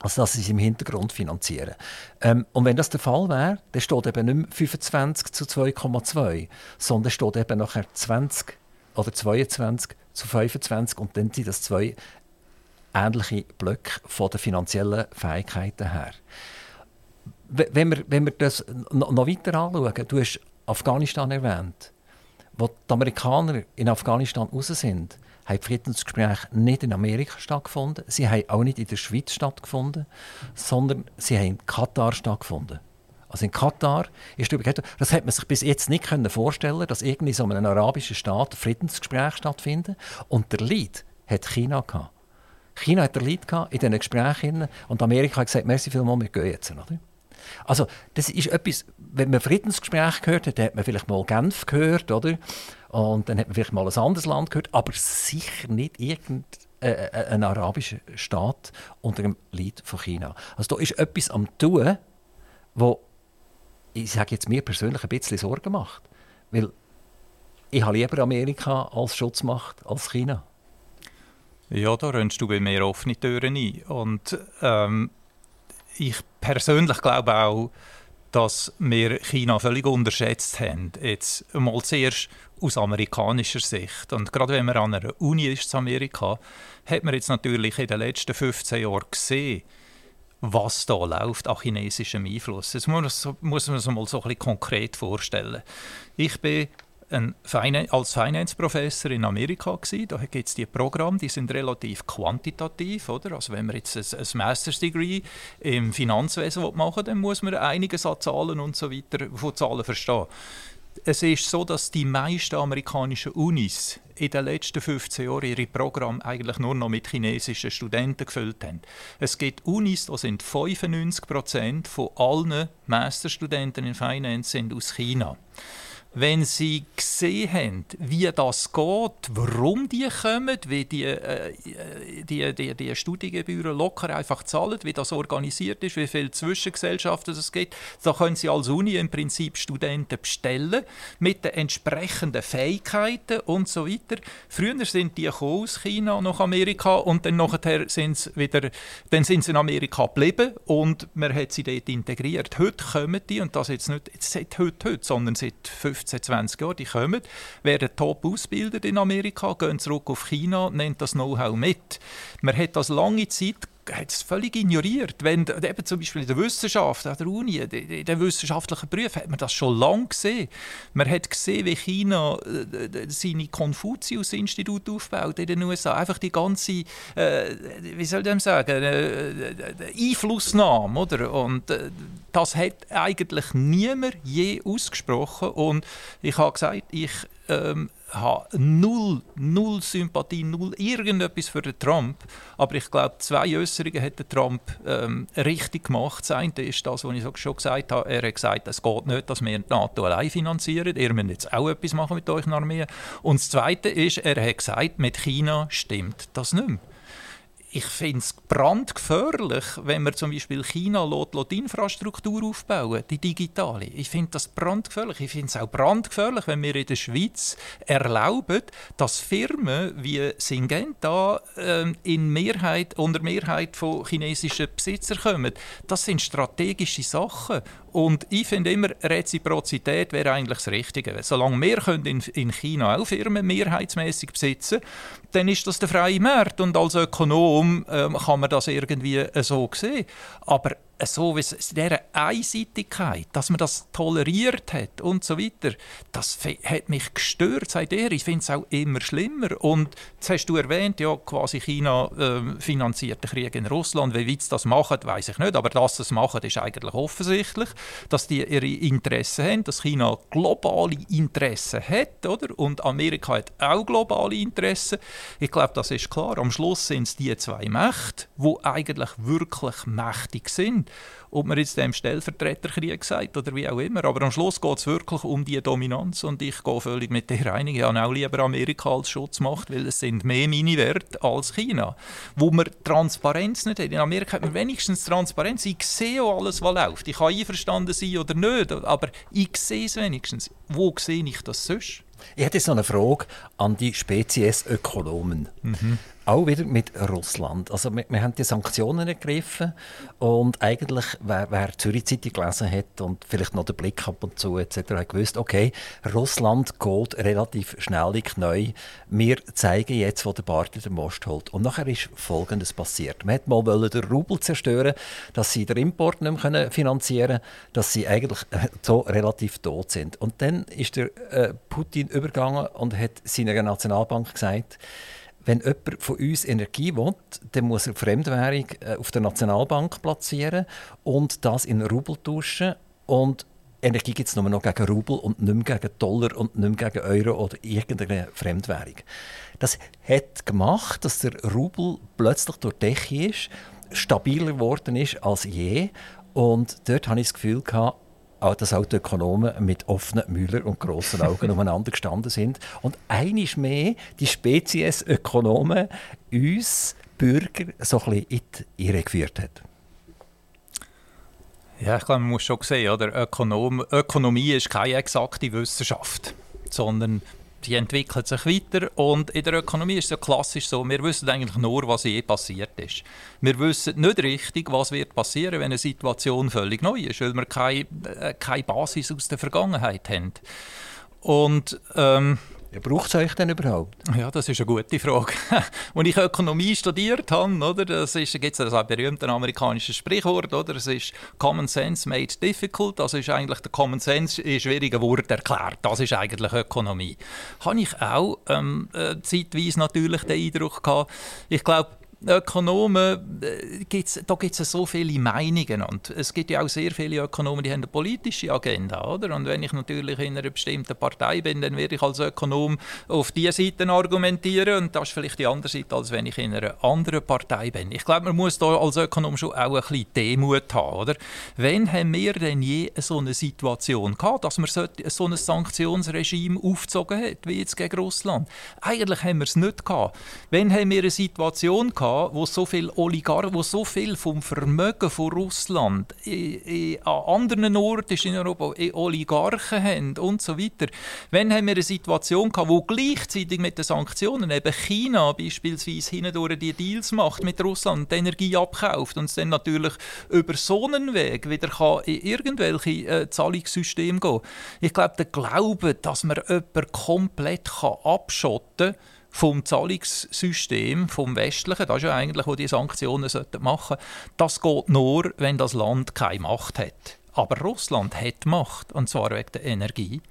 Also dass sie es im Hintergrund finanzieren. Ähm, und wenn das der Fall wäre, dann steht eben nicht mehr 25 zu 2,2, sondern steht eben nachher 20 oder 22 zu 25 und dann sind das zwei ähnliche Blöcke von den finanziellen Fähigkeiten her. Wenn wir, wenn wir das noch weiter anschauen, du hast Afghanistan erwähnt, wo die Amerikaner in Afghanistan raus sind, haben Friedensgespräche nicht in Amerika stattgefunden, sie haben auch nicht in der Schweiz stattgefunden, sondern sie haben in Katar stattgefunden. Also in Katar ist darüber das hätte man sich bis jetzt nicht vorstellen dass irgendwie so in einem arabischen Staat Friedensgespräche stattfinden. Und der Lead hat China gehabt. China hat der Lead gehabt in diesen Gesprächen und Amerika hat gesagt, merci vielmals, wir gehen jetzt. Oder? Also das ist etwas, wenn man Friedensgespräche gehört hat, hat man vielleicht mal Genf gehört, oder? Und dann hat man vielleicht mal ein anderes Land gehört, aber sicher nicht irgendein äh, äh arabischer Staat unter dem Lied von China. Also da ist etwas am tun, wo ich sage jetzt mir persönlich ein bisschen Sorgen macht, weil ich habe lieber Amerika als Schutzmacht als China. Ja, da rennst du bei mir offene Türen ein. Und ähm, ich persönlich glaube auch, dass wir China völlig unterschätzt haben. Jetzt mal zuerst aus amerikanischer Sicht. Und gerade wenn man an einer Uni ist in Amerika, hat man jetzt natürlich in den letzten 15 Jahren gesehen, was da läuft an chinesischem Einfluss. Das muss, muss man sich mal so ein bisschen konkret vorstellen. Ich bin ein Finance, als Finance-Professor in Amerika gewesen. Da gibt es die Programme, die sind relativ quantitativ, oder? Also wenn man jetzt ein, ein Master's Degree im Finanzwesen machen will, dann muss man einiges an Zahlen und so weiter von Zahlen verstehen. Es ist so, dass die meisten amerikanischen Unis in den letzten 15 Jahren ihre Programme eigentlich nur noch mit chinesischen Studenten gefüllt haben. Es gibt Unis, da sind 95 Prozent von allen Masterstudenten in Finance sind aus China. Wenn sie gesehen haben, wie das geht, warum die kommen, wie die, äh, die, die, die Studiengebühren locker einfach zahlen, wie das organisiert ist, wie viele Zwischengesellschaften es gibt, da können sie als Uni im Prinzip Studenten bestellen mit den entsprechenden Fähigkeiten und so weiter. Früher sind die aus China nach Amerika und dann nachher sind sie wieder, dann sind sie in Amerika geblieben und man hat sie dort integriert. Heute kommen die und das jetzt nicht seit heute, heute sondern seit 15, 20 Jahren, die kommen, werden top ausgebildet in Amerika, gehen zurück auf China, nehmen das Know-how mit. Man hat das lange Zeit hat es völlig ignoriert. Wenn eben zum Beispiel in der Wissenschaft, an der Uni, in den wissenschaftlichen Berufen, hat man das schon lange gesehen. Man hat gesehen, wie China äh, seine Konfuzius-Institute aufbaut in den USA. Einfach die ganze, äh, wie soll ich sagen, äh, Einflussnahme, oder? Und äh, das hat eigentlich niemand je ausgesprochen. Und ich habe gesagt, ich ähm, habe null, null Sympathie, null irgendetwas für den Trump. Aber ich glaube, zwei Äußerungen hat der Trump ähm, richtig gemacht. Das ist das, was ich schon gesagt habe. Er hat gesagt, es geht nicht, dass wir die NATO allein finanzieren. Ihr müsst jetzt auch etwas machen mit euch Armee. Und das Zweite ist, er hat gesagt, mit China stimmt das nicht mehr ich finde es brandgefährlich, wenn man zum Beispiel China lässt, lässt die Infrastruktur aufbauen, die digitale. Ich finde das brandgefährlich. Ich finde es auch brandgefährlich, wenn wir in der Schweiz erlauben, dass Firmen wie Syngenta äh, in Mehrheit, unter Mehrheit von chinesischen Besitzern kommen. Das sind strategische Sachen. Und ich finde immer, Reziprozität wäre eigentlich das Richtige. Solange wir können in, in China auch Firmen mehrheitsmäßig besitzen dann ist das der freie Markt. Und als Ökonom ähm, kann man das irgendwie äh, so sehen. Aber so wie es dieser Einseitigkeit, dass man das toleriert hat und so weiter, das hat mich gestört seit er. Ich finde es auch immer schlimmer. Und jetzt hast du erwähnt, ja, quasi China äh, finanziert den Krieg in Russland. Wie weit sie das machen, weiß ich nicht. Aber dass sie es machen, ist eigentlich offensichtlich, dass die ihre Interessen haben, dass China globale Interessen hat, oder? Und Amerika hat auch globale Interessen. Ich glaube, das ist klar. Am Schluss sind es die zwei Mächte, die eigentlich wirklich mächtig sind ob man jetzt dem Stellvertreterkrieg sagt oder wie auch immer. Aber am Schluss geht es wirklich um die Dominanz und ich gehe völlig mit dir einig. Ich habe auch lieber Amerika als Schutzmacht, weil es sind mehr meine Werte als China. Wo man Transparenz nicht hat. In Amerika hat man wenigstens Transparenz. Ich sehe auch alles, was läuft. Ich kann einverstanden sein oder nicht, aber ich sehe es wenigstens. Wo sehe ich das sonst? Ich hätte jetzt noch eine Frage an die Speziesökonomen. Mhm. Auch wieder mit Russland. Also wir, wir, haben die Sanktionen ergriffen und eigentlich, wer, wer Zürich Zeitung gelesen hat und vielleicht noch den Blick ab und zu etc. hat gewusst, okay, Russland geht relativ schnell in neu. Wir zeigen jetzt, wo der Bart den Most holt. Und nachher ist Folgendes passiert. Man wollte mal den Rubel zerstören, dass sie den Import nicht mehr finanzieren können, dass sie eigentlich äh, so relativ tot sind. Und dann ist der äh, Putin übergegangen und hat seiner Nationalbank gesagt, wenn jemand von uns Energie will, dann muss er Fremdwährung äh, auf der Nationalbank platzieren und das in Rubel tauschen. Und Energie gibt es nur noch gegen Rubel und nicht mehr gegen Dollar und nicht mehr gegen Euro oder irgendeine Fremdwährung. Das hat gemacht, dass der Rubel plötzlich durch Decke ist, stabiler geworden ist als je. Und dort hatte ich das Gefühl, gehabt, dass auch die Ökonomen mit offenen Müller und grossen Augen umeinander gestanden sind. Und einiges mehr die Spezies-Ökonomen uns Bürger so ein bisschen in die Irre geführt hat. Ja, ich glaube, man muss schon sehen, oder? Ökonom Ökonomie ist keine exakte Wissenschaft, sondern die entwickelt sich weiter und in der Ökonomie ist es ja klassisch so, wir wissen eigentlich nur, was je passiert ist. Wir wissen nicht richtig, was wird passieren, wenn eine Situation völlig neu ist, weil wir keine, äh, keine Basis aus der Vergangenheit haben. Und ähm, ja, braucht es euch denn überhaupt? Ja, das ist eine gute Frage. Als ich Ökonomie studiert habe, oder, das gibt es ein berühmtes amerikanisches Sprichwort, oder, es ist Common Sense made difficult, das ist eigentlich der Common Sense in schwierigen Worten erklärt, das ist eigentlich Ökonomie. Habe ich auch ähm, äh, zeitweise natürlich den Eindruck gehabt, ich glaube, Ökonomen, äh, gibt's, da gibt es so viele Meinungen und es gibt ja auch sehr viele Ökonomen, die haben eine politische Agenda, oder? Und wenn ich natürlich in einer bestimmten Partei bin, dann werde ich als Ökonom auf diese Seite argumentieren und das ist vielleicht die andere Seite, als wenn ich in einer anderen Partei bin. Ich glaube, man muss da als Ökonom schon auch ein bisschen Demut haben, oder? Wann haben wir denn je so eine Situation gehabt, dass man so ein Sanktionsregime aufgezogen hat, wie jetzt gegen Russland? Eigentlich haben wir es nicht gehabt. Wann haben wir eine Situation gehabt, wo so viel Oligarchen, wo so viel vom Vermögen von Russland in, in, an anderen Orten in Europa Oligarchen haben und so weiter? Wann haben wir eine Situation gehabt, wo gleichzeitig mit den Sanktionen eben China beispielsweise hindurch die Deals macht mit Russland die Energie abkauft und es dann natürlich über so einen Weg wieder kann in irgendwelche äh, Zahlungssysteme gehen Ich glaube, der Glaube, dass man jemanden komplett kann abschotten kann, vom Zahlungssystem, vom westlichen, das ist ja eigentlich, wo die Sanktionen machen sollten, das geht nur, wenn das Land keine Macht hat. Aber Russland hat Macht, und zwar wegen der Energie.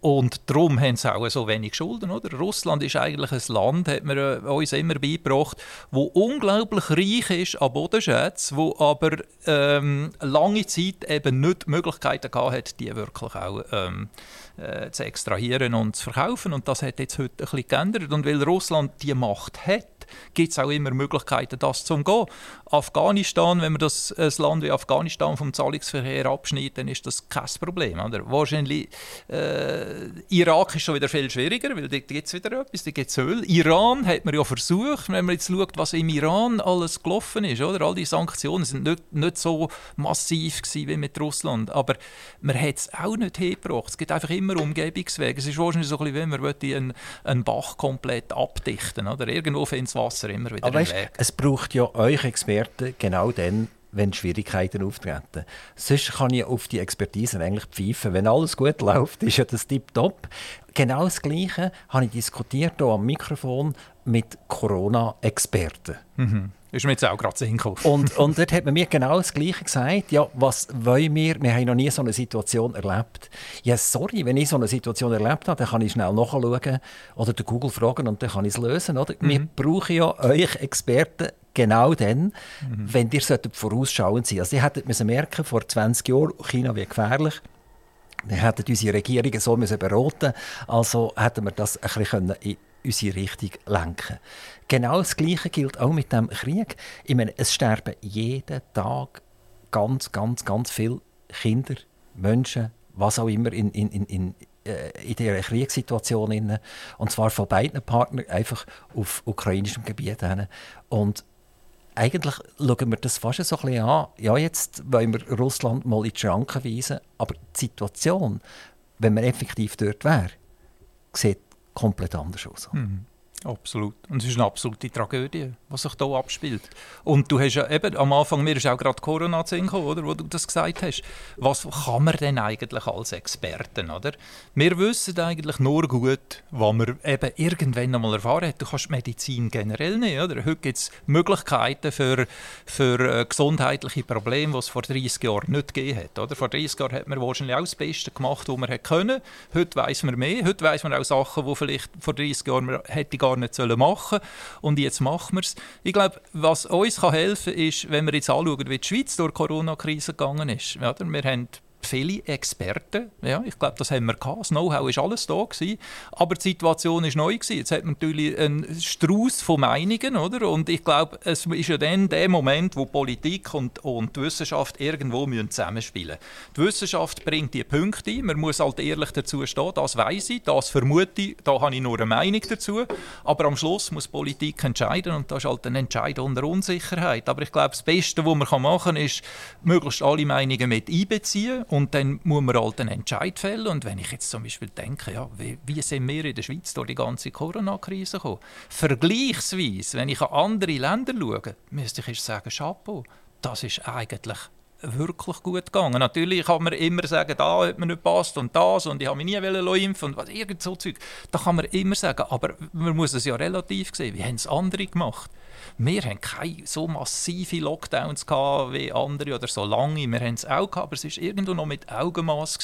Und darum haben sie auch so wenig Schulden. Oder? Russland ist eigentlich ein Land, hat man äh, uns immer beigebracht, wo unglaublich reich ist an Bodenschätzen, wo aber ähm, lange Zeit eben nicht Möglichkeiten hat, die wirklich auch ähm, äh, zu extrahieren und zu verkaufen. Und das hat jetzt heute ein bisschen geändert. Und weil Russland die Macht hat, gibt es auch immer Möglichkeiten, das zu umgehen. Afghanistan, wenn man das ein Land wie Afghanistan vom Zahlungsverkehr abschneidet, dann ist das kein Problem. Oder? Wahrscheinlich äh, Irak ist schon wieder viel schwieriger, weil da gibt es wieder etwas, da gibt es Öl. Iran hat man ja versucht, wenn man jetzt schaut, was im Iran alles gelaufen ist. Oder? All die Sanktionen sind nicht, nicht so massiv gewesen wie mit Russland, aber man hat es auch nicht hergebracht. Es gibt einfach immer Umgebungswege. Es ist wahrscheinlich so bisschen, wenn man einen, einen Bach komplett abdichten oder Irgendwo findet Wasser immer wieder Aber weißt, Es braucht ja euch Experten genau dann, wenn Schwierigkeiten auftreten. Sonst kann ich auf die Expertise eigentlich pfeifen. Wenn alles gut läuft, ist ja das tipptopp. Genau das Gleiche habe ich diskutiert hier am Mikrofon mit Corona-Experten. Mhm. Ist mir jetzt auch gerade hingekommen. Und, und dort hat man mir genau das Gleiche gesagt. Ja, was wollen wir? Wir haben noch nie so eine Situation erlebt. Ja, sorry, wenn ich so eine Situation erlebt habe, dann kann ich schnell nachschauen oder den Google fragen und dann kann ich es lösen. Oder? Mhm. Wir brauchen ja euch Experten genau dann, mhm. wenn ihr vorausschauend sein Also, ihr hättet müssen merken, vor 20 Jahren, China wie gefährlich. Wir hätten unsere Regierungen so müssen beraten Also hätten wir das ein bisschen in unsere Richtung lenken Genau das Gleiche gilt auch mit dem Krieg. Ich meine, es sterben jeden Tag ganz, ganz, ganz viele Kinder, Menschen, was auch immer in, in, in, in, äh, in dieser Kriegssituation. Und zwar von beiden Partnern einfach auf ukrainischem Gebiet. Hin. Und eigentlich schauen wir das fast so ein bisschen an. Ja, jetzt wollen wir Russland mal in die Schranken weisen, aber die Situation, wenn man effektiv dort wäre, sieht komplett anders også. Mm. Absolut. Und es ist eine absolute Tragödie, was sich hier abspielt. Und du hast ja eben, am Anfang, mir ist auch gerade Corona zu oder, wo du das gesagt hast. Was kann man denn eigentlich als Experten, oder? Wir wissen eigentlich nur gut, was man eben irgendwann einmal erfahren hat. Du kannst Medizin generell nicht, oder? Heute gibt es Möglichkeiten für, für äh, gesundheitliche Probleme, die es vor 30 Jahren nicht gegeben hat, oder? Vor 30 Jahren hat man wahrscheinlich auch das Beste gemacht, was man hätte können. Heute weiß man mehr. Heute weiß man auch Sachen, die vielleicht vor 30 Jahren man hätte gar nicht machen sollen. Und jetzt machen wir es. Ich glaube, was uns helfen kann, ist, wenn wir jetzt anschauen, wie die Schweiz durch die Corona-Krise gegangen ist. Wir haben viele Experten. Ja, ich glaube, das haben wir gehabt. Das Know-how war alles da. Gewesen. Aber die Situation war neu. Gewesen. Jetzt hat man natürlich einen Strauß von Meinungen. Oder? Und ich glaube, es ist ja dann der Moment, wo Politik und, und die Wissenschaft irgendwo müssen zusammenspielen. Die Wissenschaft bringt die Punkte ein. Man muss halt ehrlich dazu stehen. Das weiß ich, das vermute ich, da habe ich nur eine Meinung dazu. Aber am Schluss muss Politik entscheiden. Und das ist halt ein Entscheid unter Unsicherheit. Aber ich glaube, das Beste, was man machen kann, ist, möglichst alle Meinungen mit einbeziehen und dann muss man halt einen Entscheid fällen. Und wenn ich jetzt zum Beispiel denke, ja, wie, wie sind wir in der Schweiz durch die ganze Corona-Krise gekommen? Vergleichsweise, wenn ich an andere Länder schaue, müsste ich sagen, Chapeau, das ist eigentlich wirklich gut gegangen. Natürlich kann man immer sagen, da hat mir nicht passt und das und ich habe mich nie impfen und was, irgend so Zeug. Da kann man immer sagen, aber man muss es ja relativ sehen. Wie haben es andere gemacht? Wir haben keine so massive Lockdowns gehabt wie andere oder so lange. Wir haben es auch gehabt, aber es war irgendwo noch mit Augenmaß.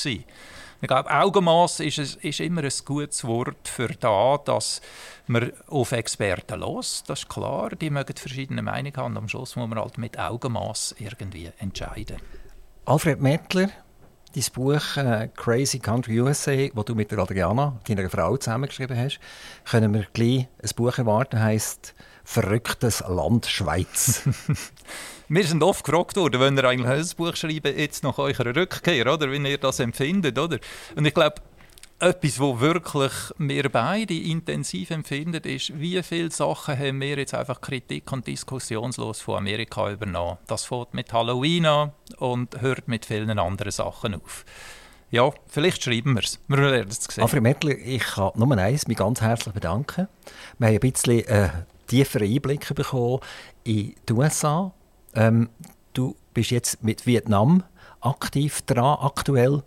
Ich glaube, Augenmaß ist, ist immer ein gutes Wort für da, dass man auf Experten los. Das ist klar, die mögen verschiedene Meinungen haben. Am Schluss muss man halt mit Augenmaß irgendwie entscheiden. Alfred Mettler, dein Buch äh, Crazy Country USA, das du mit der Adriana, deiner Frau, zusammengeschrieben hast, können wir gleich ein Buch erwarten, heißt Verrücktes Land Schweiz. Wir sind oft gefragt worden, wenn ihr eigentlich ein Buch schreiben, jetzt nach eurer Rückkehr, oder wie ihr das empfindet, oder? Und ich glaube, etwas, was wirklich wir beide intensiv empfinden, ist, wie viele Sachen haben wir jetzt einfach kritik- und diskussionslos von Amerika übernommen. Das fängt mit Halloween an und hört mit vielen anderen Sachen auf. Ja, vielleicht schreiben wir es. Wir werden es sehen. Alfred Mettler, ich kann nur eins mich ganz herzlich bedanken. Wir haben ein bisschen äh, tiefere Einblicke bekommen in die USA. Ähm, du bist jetzt mit Vietnam aktiv dran, aktuell.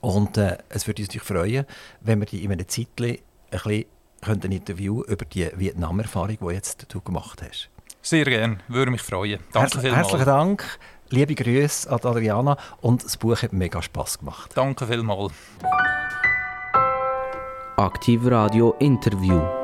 Und äh, es würde uns natürlich freuen, wenn wir dich in einem Zeitchen ein bisschen ein Interview über die Vietnam-Erfahrung, die jetzt du gemacht hast. Sehr gerne, würde mich freuen. Danke Herz, vielmals. Herzlichen Dank, liebe Grüße an Adriana und das Buch hat mega Spass gemacht. Danke vielmals. Aktiv Radio Interview.